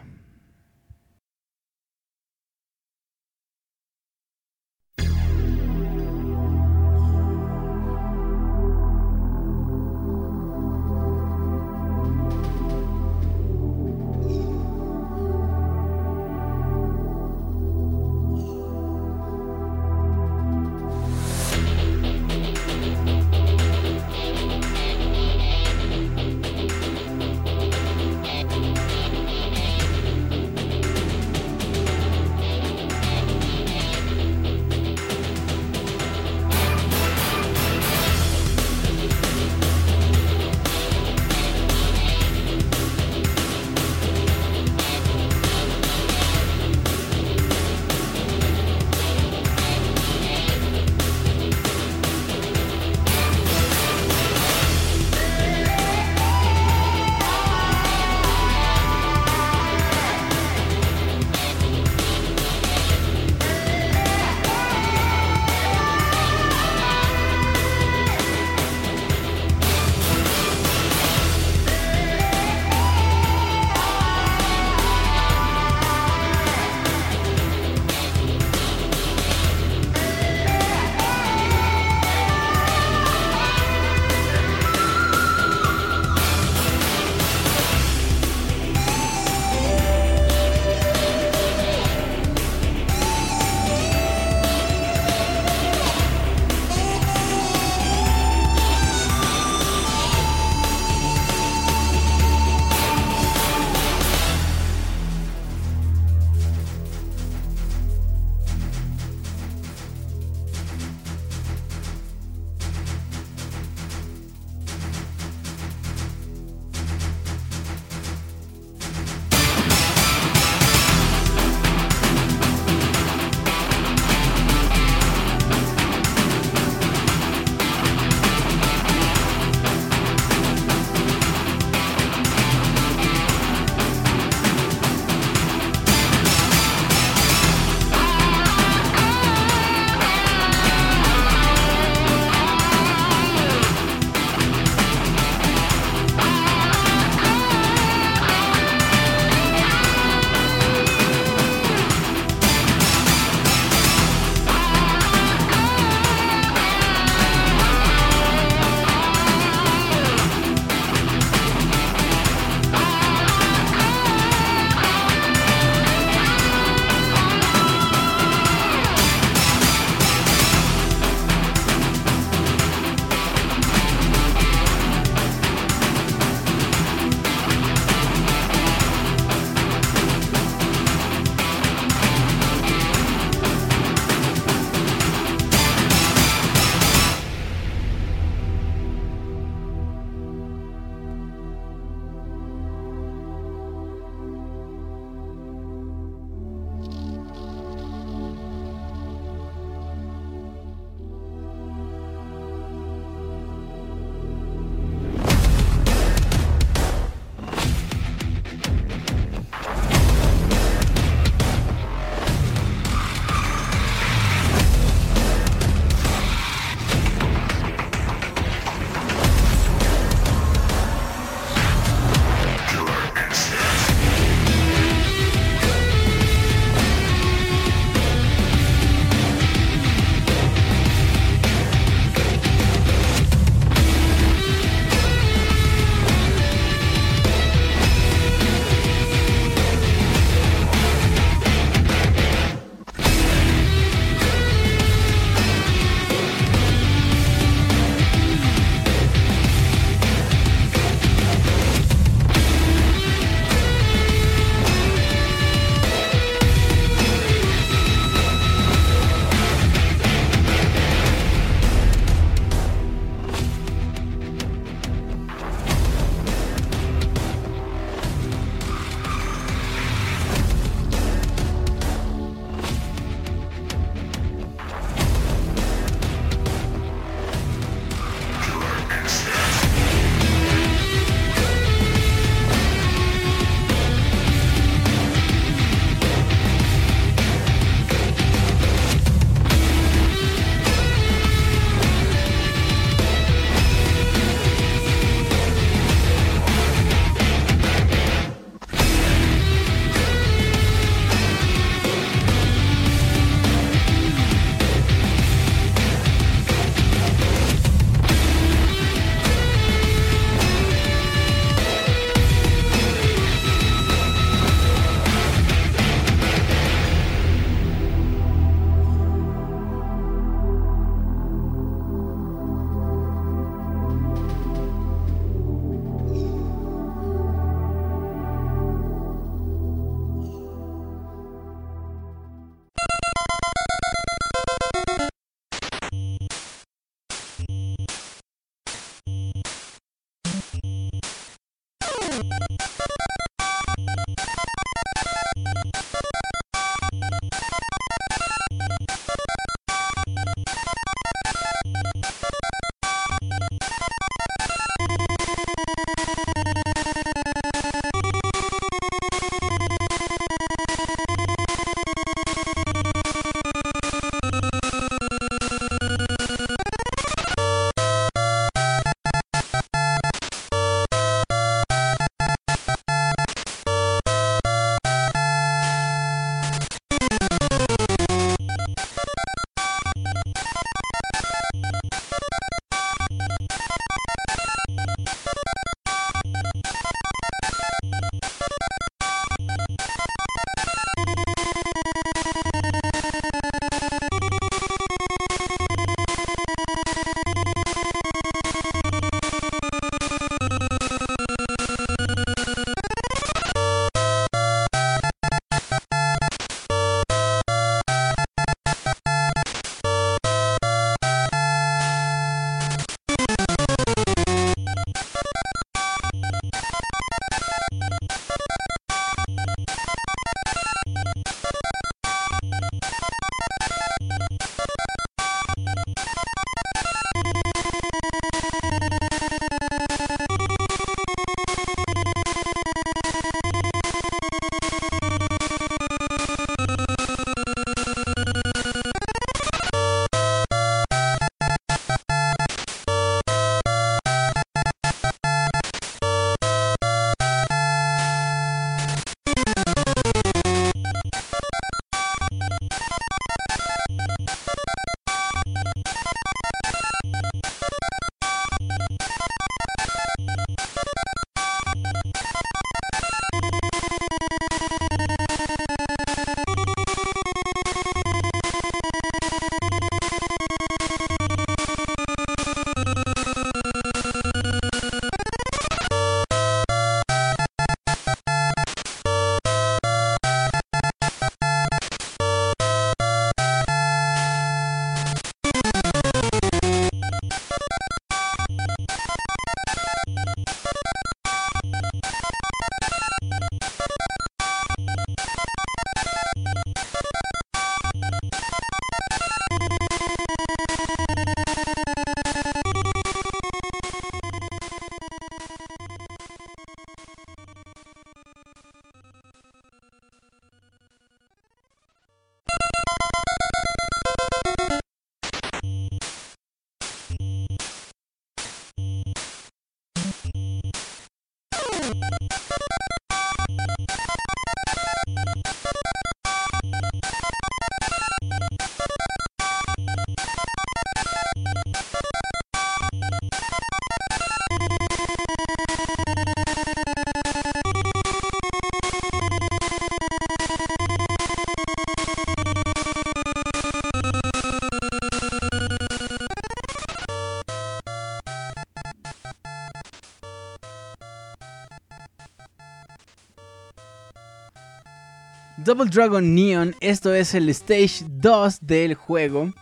Double Dragon Neon, esto es el Stage 2 del juego.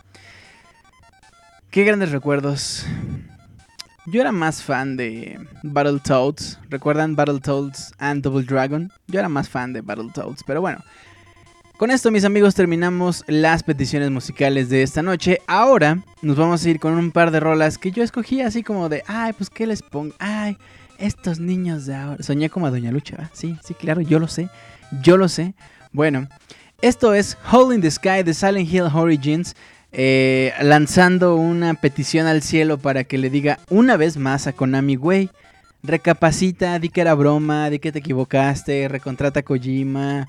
Qué grandes recuerdos. Yo era más fan de Battletoads. ¿Recuerdan Battletoads and Double Dragon? Yo era más fan de Battletoads, pero bueno. Con esto, mis amigos, terminamos las peticiones musicales de esta noche. Ahora nos vamos a ir con un par de rolas que yo escogí así como de, ay, pues qué les pongo, ay, estos niños de ahora. Soñé como a Doña Lucha, ¿va? Sí, sí, claro, yo lo sé, yo lo sé. Bueno, esto es Hole in the Sky de Silent Hill Origins. Eh, lanzando una petición al cielo para que le diga una vez más a Konami, güey, recapacita, di que era broma, di que te equivocaste, recontrata a Kojima,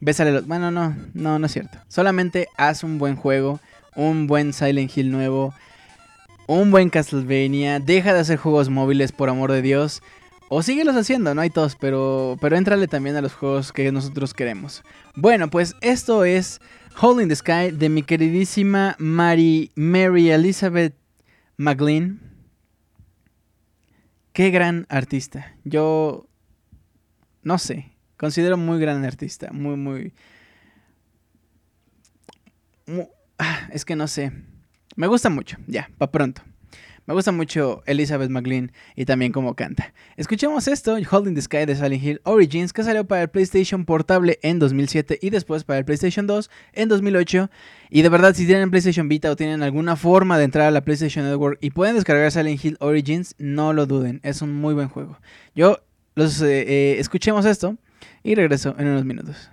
bésale los... Bueno, no, no, no es cierto. Solamente haz un buen juego, un buen Silent Hill nuevo, un buen Castlevania, deja de hacer juegos móviles por amor de Dios. O síguelos haciendo, no hay todos, pero, pero éntrale también a los juegos que nosotros queremos. Bueno, pues esto es Hole in the Sky de mi queridísima Mary, Mary Elizabeth McLean. Qué gran artista. Yo no sé, considero muy gran artista, muy, muy... mu- ah, es que no sé. Me gusta mucho, ya, pa' pronto. Me gusta mucho Elizabeth McLean y también cómo canta. Escuchemos esto, Holding the Sky de Silent Hill Origins, que salió para el PlayStation Portable en 2007 y después para el PlayStation 2 en 2008. Y de verdad, si tienen PlayStation Vita o tienen alguna forma de entrar a la PlayStation Network y pueden descargar Silent Hill Origins, no lo duden, es un muy buen juego. Yo los eh, eh, escuchemos esto y regreso en unos minutos.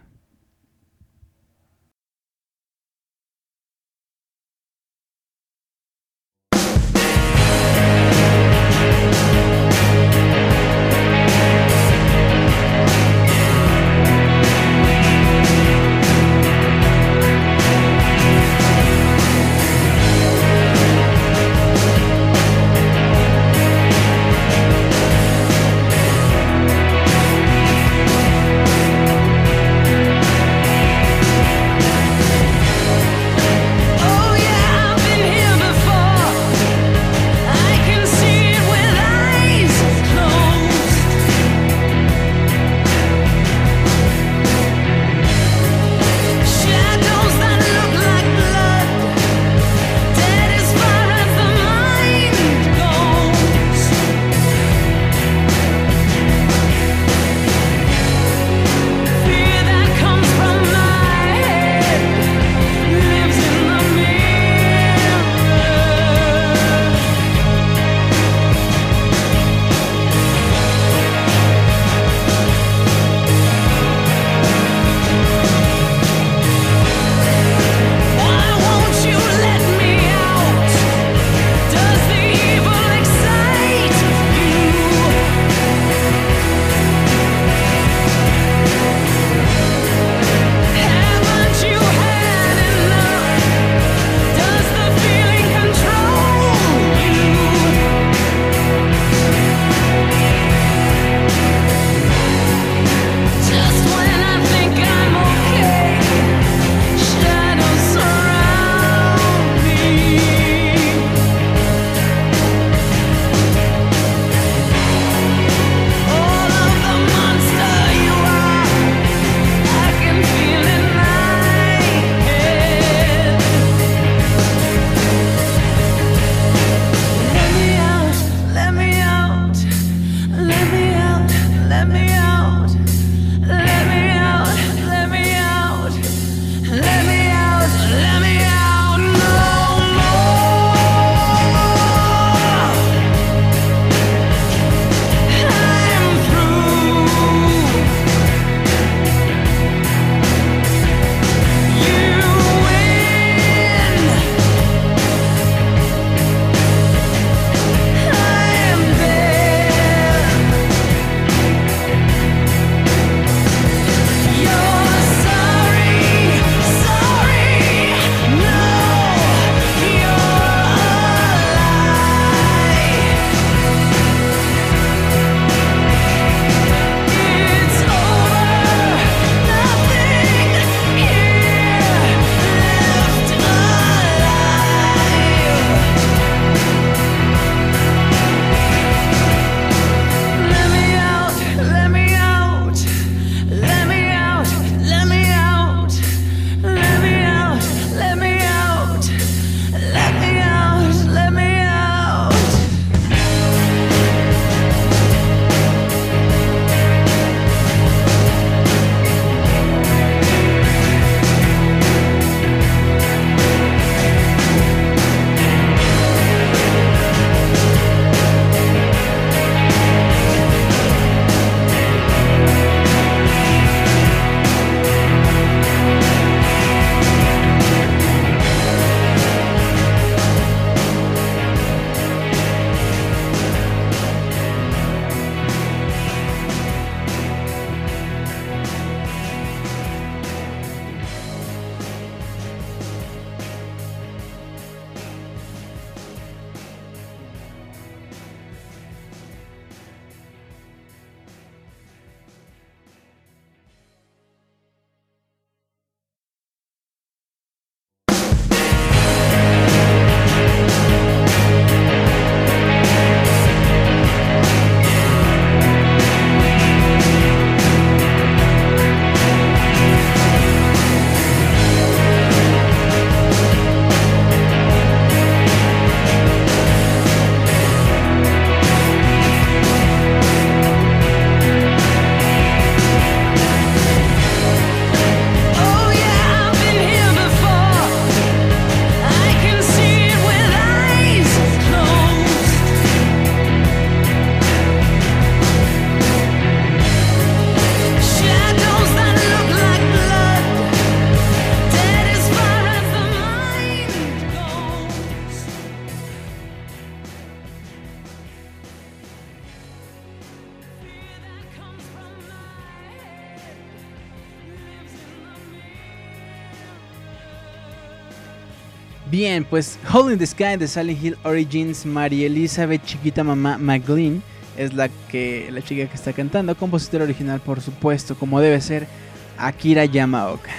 Bien, pues Hole in the Sky de Sally Hill Origins, María Elizabeth Chiquita Mamá McLean es la que la chica que está cantando, compositor original por supuesto, como debe ser Akira Yamaoka.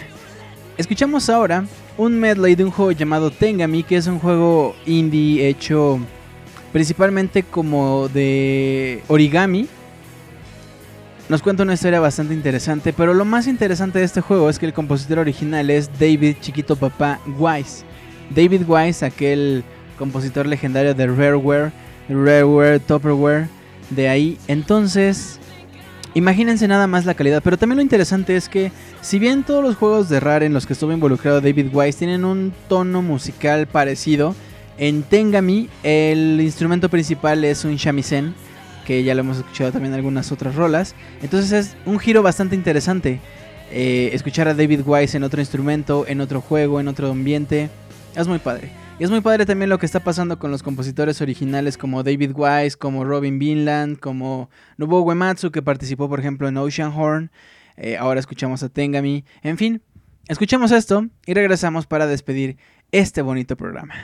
Escuchamos ahora un medley de un juego llamado Tengami, que es un juego indie hecho principalmente como de origami. Nos cuenta una historia bastante interesante, pero lo más interesante de este juego es que el compositor original es David Chiquito Papá Wise. David Wise, aquel compositor legendario de Rareware, Rareware, Topperware, de ahí. Entonces, imagínense nada más la calidad, pero también lo interesante es que si bien todos los juegos de Rare en los que estuvo involucrado David Wise tienen un tono musical parecido, en Tengami el instrumento principal es un shamisen, que ya lo hemos escuchado también en algunas otras rolas. Entonces es un giro bastante interesante. eh, escuchar a David Wise en otro instrumento, en otro juego, en otro ambiente. Es muy padre. Y es muy padre también lo que está pasando con los compositores originales como David Wise, como Robin Vinland, como Nobuo Uematsu que participó por ejemplo en Ocean Horn. Eh, ahora escuchamos a Tengami. En fin, escuchamos esto y regresamos para despedir este bonito programa.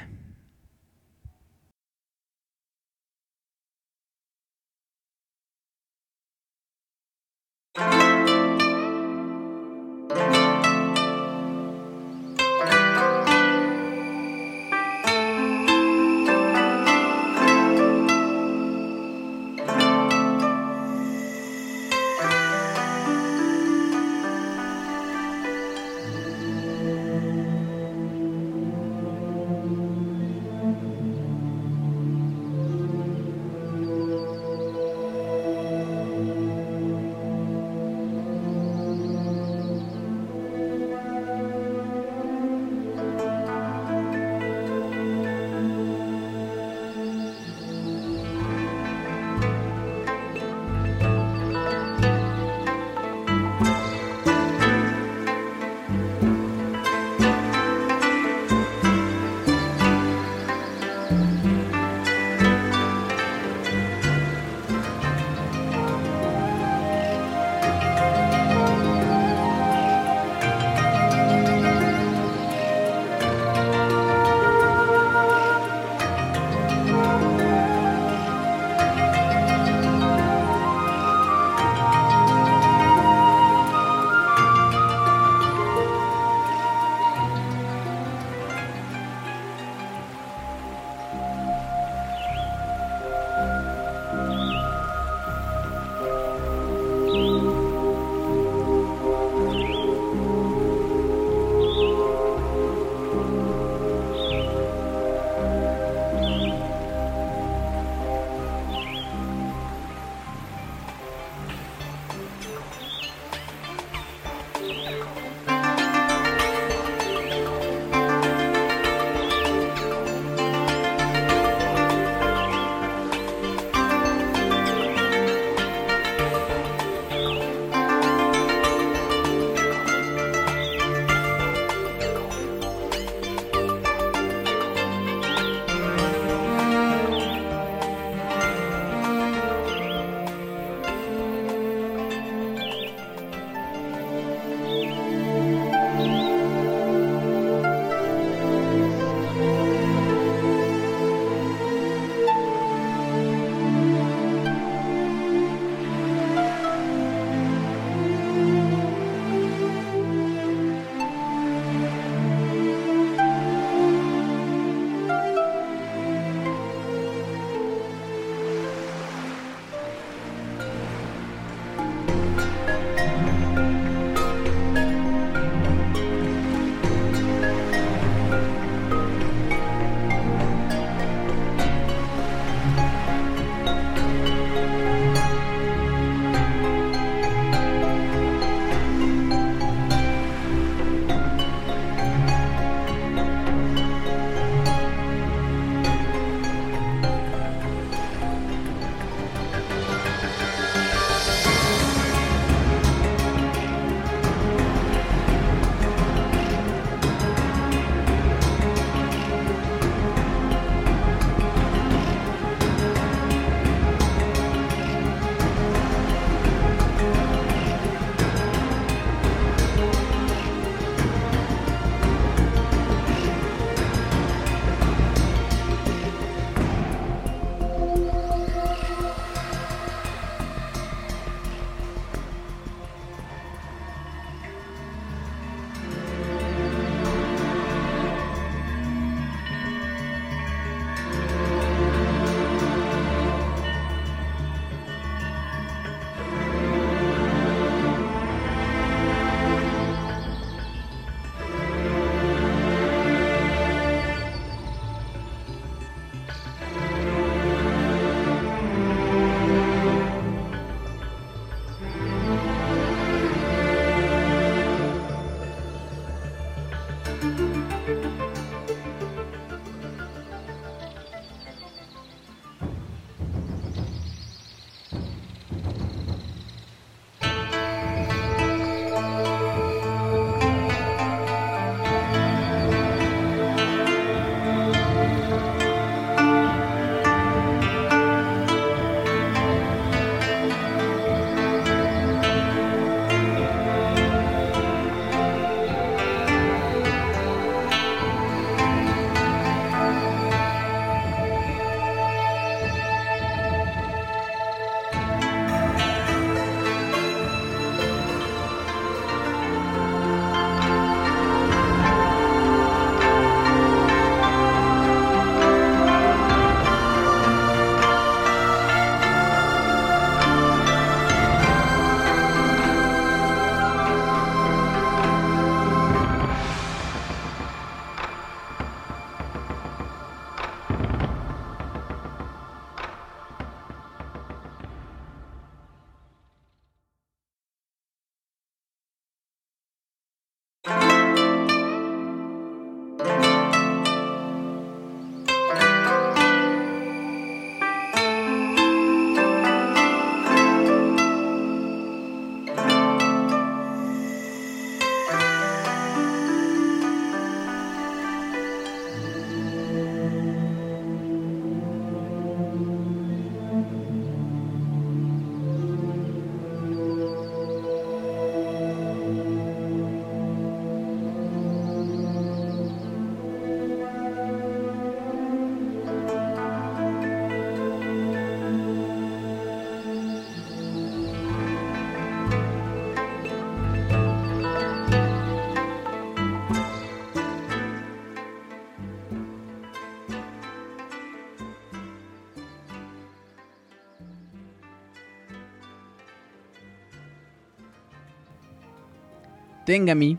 Tengami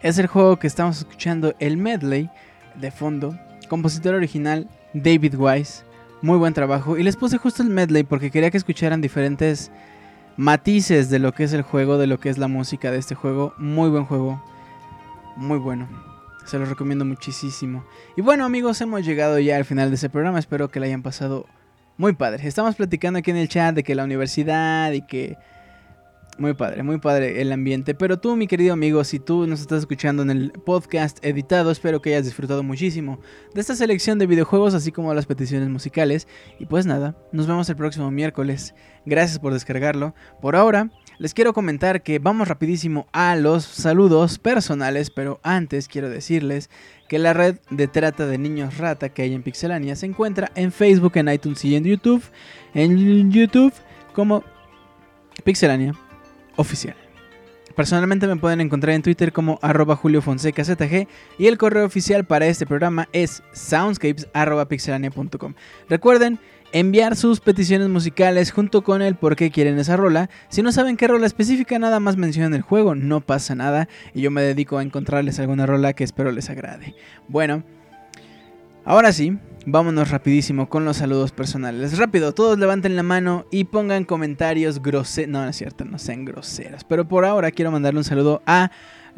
es el juego que estamos escuchando el medley de fondo. Compositor original David Wise. Muy buen trabajo. Y les puse justo el medley porque quería que escucharan diferentes matices de lo que es el juego, de lo que es la música de este juego. Muy buen juego. Muy bueno. Se los recomiendo muchísimo. Y bueno amigos, hemos llegado ya al final de este programa. Espero que lo hayan pasado muy padre. Estamos platicando aquí en el chat de que la universidad y que muy padre, muy padre el ambiente. Pero tú, mi querido amigo, si tú nos estás escuchando en el podcast editado, espero que hayas disfrutado muchísimo de esta selección de videojuegos, así como las peticiones musicales. Y pues nada, nos vemos el próximo miércoles. Gracias por descargarlo. Por ahora, les quiero comentar que vamos rapidísimo a los saludos personales, pero antes quiero decirles que la red de trata de niños rata que hay en Pixelania se encuentra en Facebook, en iTunes y en YouTube. En YouTube como Pixelania oficial. Personalmente me pueden encontrar en Twitter como arroba Julio Fonseca ZG y el correo oficial para este programa es soundscapes.pixelania.com. Recuerden enviar sus peticiones musicales junto con el por qué quieren esa rola. Si no saben qué rola específica, nada más mencionen el juego, no pasa nada y yo me dedico a encontrarles alguna rola que espero les agrade. Bueno, ahora sí, vámonos rapidísimo con los saludos personales. Rápido, todos levanten la mano y pongan comentarios groseros. No, no es cierto, no sean groseros. Pero por ahora quiero mandarle un saludo a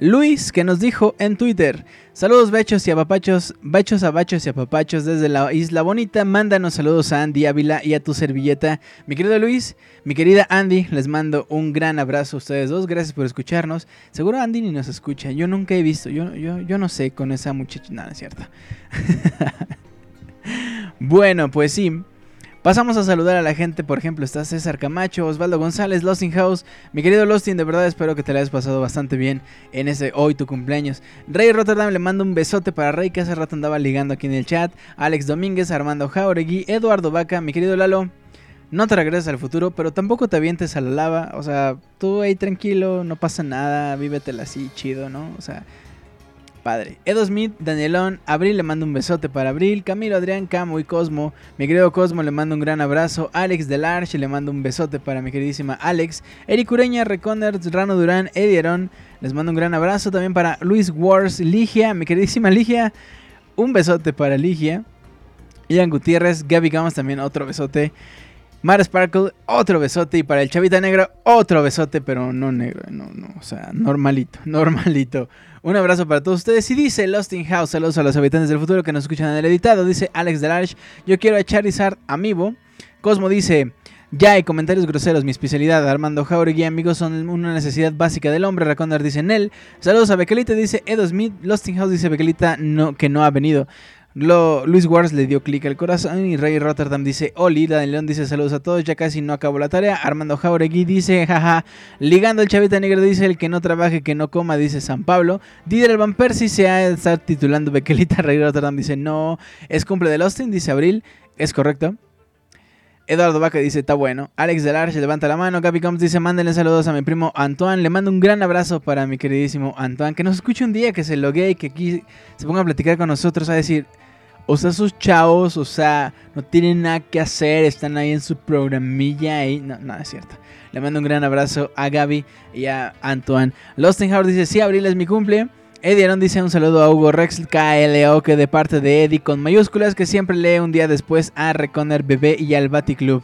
Luis que nos dijo en Twitter. Saludos bechos y apapachos, a bachos y apapachos desde la isla bonita. Mándanos saludos a Andy Ávila y a tu servilleta. Mi querido Luis, mi querida Andy, les mando un gran abrazo a ustedes dos. Gracias por escucharnos. Seguro Andy ni nos escucha. Yo nunca he visto, yo, yo, yo no sé con esa muchacha. No es cierto. bueno, pues sí. Pasamos a saludar a la gente, por ejemplo, está César Camacho, Osvaldo González, Losting House. Mi querido Losting, de verdad espero que te la hayas pasado bastante bien en ese hoy tu cumpleaños. Rey Rotterdam le mando un besote para Rey, que hace rato andaba ligando aquí en el chat. Alex Domínguez, Armando Jauregui, Eduardo Vaca, mi querido Lalo. No te regreses al futuro, pero tampoco te avientes a la lava. O sea, tú ahí tranquilo, no pasa nada, vívetela así, chido, ¿no? O sea, padre. Edo Smith, Danielón, Abril le mando un besote para Abril, Camilo, Adrián, Camo y Cosmo, mi querido Cosmo le mando un gran abrazo, Alex Delarge le mando un besote para mi queridísima Alex, Eric Ureña, Reconders, Rano Durán, Edieron, les mando un gran abrazo también para Luis Wars, Ligia, mi queridísima Ligia, un besote para Ligia, Ian Gutiérrez, Gaby Gamos también otro besote. Mar Sparkle, otro besote. Y para el Chavita Negro, otro besote, pero no negro, no, no, o sea, normalito, normalito. Un abrazo para todos ustedes. Y dice Lost in House, saludos a los habitantes del futuro que nos escuchan en el editado. Dice Alex Delarge, yo quiero a Charizard amigo. Cosmo dice, ya hay comentarios groseros, mi especialidad. Armando Jauregui, amigos, son una necesidad básica del hombre. Racondar dice Nel. Saludos a Bequelita, dice Edo Smith. Lost in House dice Bequelita no, que no ha venido. Lo, Luis Wars le dio clic al corazón y Rey Rotterdam dice Oli, Daniel León dice saludos a todos, ya casi no acabó la tarea. Armando Jauregui dice jaja, ligando el chavita negro dice el que no trabaje, que no coma, dice San Pablo. Dider Van Persie se ha de estar titulando Bequelita, Rey Rotterdam dice no, es cumple de Austin, dice Abril, es correcto. Eduardo Vaca dice, está bueno. Alex Delarge levanta la mano. Gaby Combs dice, mándenle saludos a mi primo Antoine. Le mando un gran abrazo para mi queridísimo Antoine. Que nos escuche un día, que se logue y que aquí se ponga a platicar con nosotros. A decir, o sea, sus chavos, o sea, no tienen nada que hacer. Están ahí en su programilla. Y... No, no, es cierto. Le mando un gran abrazo a Gaby y a Antoine. Howard dice, sí, abril es mi cumple. Eddie Aaron dice un saludo a Hugo Rex KLO que de parte de Eddie con mayúsculas que siempre lee un día después a Reconer Bebé y al Club.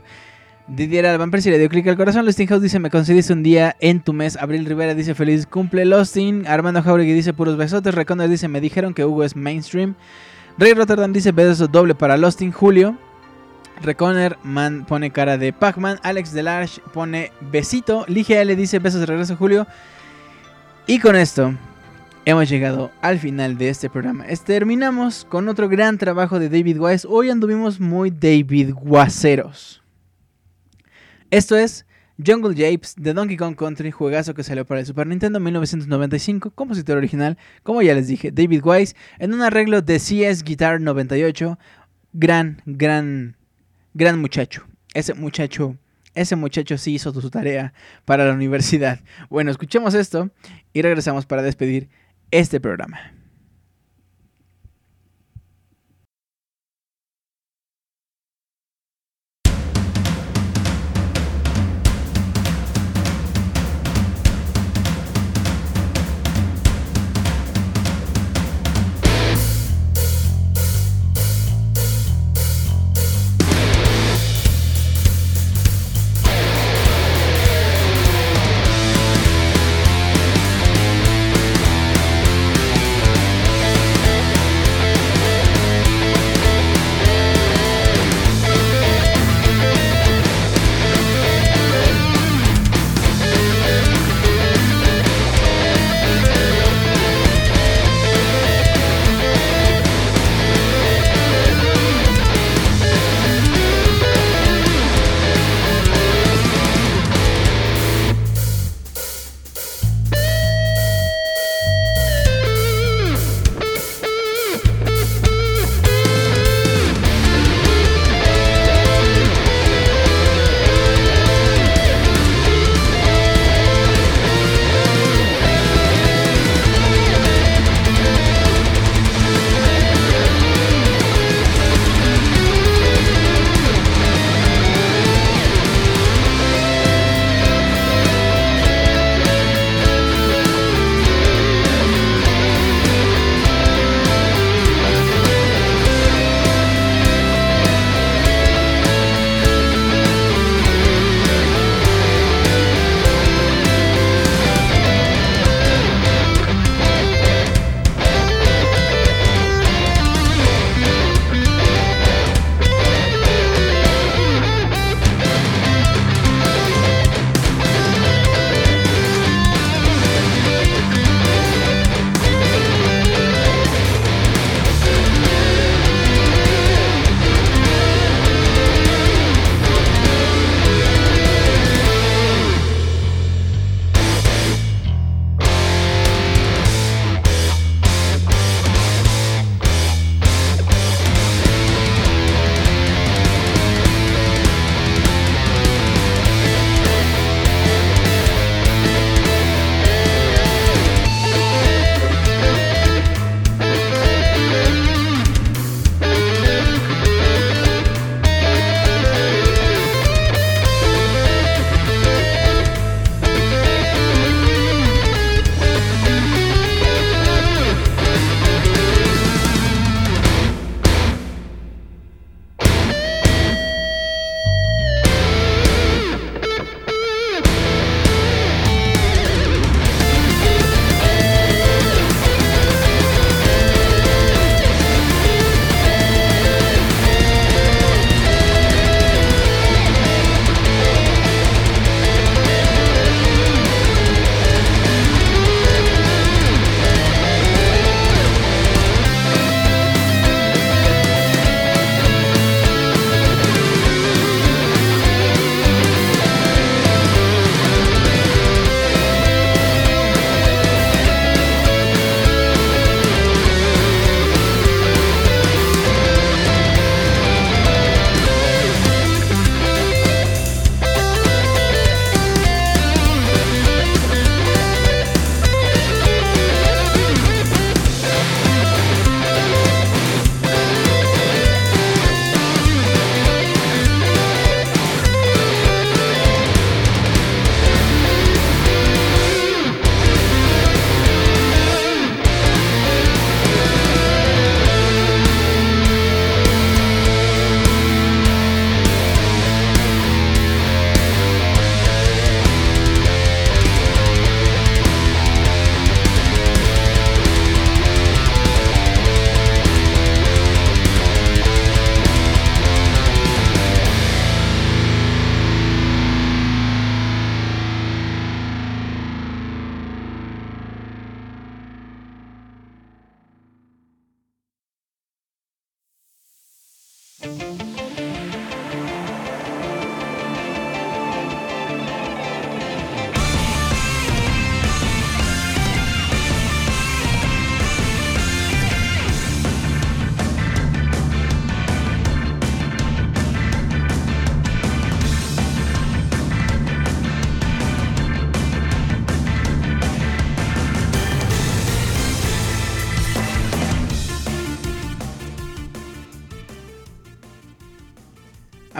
Didier Alban Percy le dio clic al corazón. Losting House dice: Me concediste un día en tu mes. Abril Rivera dice: Feliz cumple. Losting. Armando Jauregui dice: Puros besotes. Reconer dice: Me dijeron que Hugo es mainstream. Rey Rotterdam dice: Besos doble para Losting Julio. Reconer man pone cara de Pac-Man. Alex Delarge pone besito. Ligia L dice: Besos de regreso, Julio. Y con esto hemos llegado al final de este programa. Terminamos con otro gran trabajo de David Wise. Hoy anduvimos muy David Guaceros. Esto es Jungle Japes de Donkey Kong Country, juegazo que salió para el Super Nintendo en 1995, compositor original, como ya les dije, David Wise, en un arreglo de CS Guitar 98. Gran, gran, gran muchacho. Ese muchacho ese muchacho sí hizo su tarea para la universidad. Bueno, escuchemos esto y regresamos para despedir este programa.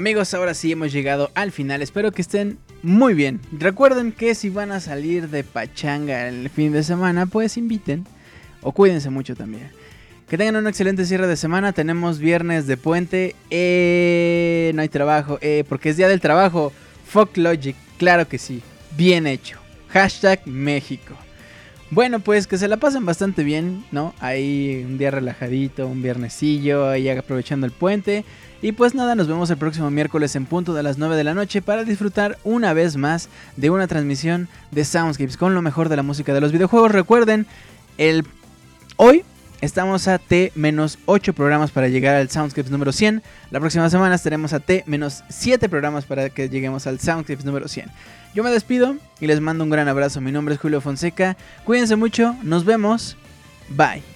Amigos, ahora sí hemos llegado al final. Espero que estén muy bien. Recuerden que si van a salir de pachanga el fin de semana, pues inviten o cuídense mucho también. Que tengan un excelente cierre de semana. Tenemos viernes de puente. Eh, no hay trabajo. Eh, porque es día del trabajo. Fuck Logic. Claro que sí. Bien hecho. Hashtag México. Bueno, pues que se la pasen bastante bien, ¿no? Ahí un día relajadito, un viernesillo, ahí aprovechando el puente. Y pues nada, nos vemos el próximo miércoles en punto de las 9 de la noche para disfrutar una vez más de una transmisión de Soundscapes con lo mejor de la música de los videojuegos. Recuerden, el hoy estamos a T-8 programas para llegar al Soundscapes número 100. La próxima semana estaremos a T-7 programas para que lleguemos al Soundscapes número 100. Yo me despido y les mando un gran abrazo. Mi nombre es Julio Fonseca. Cuídense mucho, nos vemos. Bye.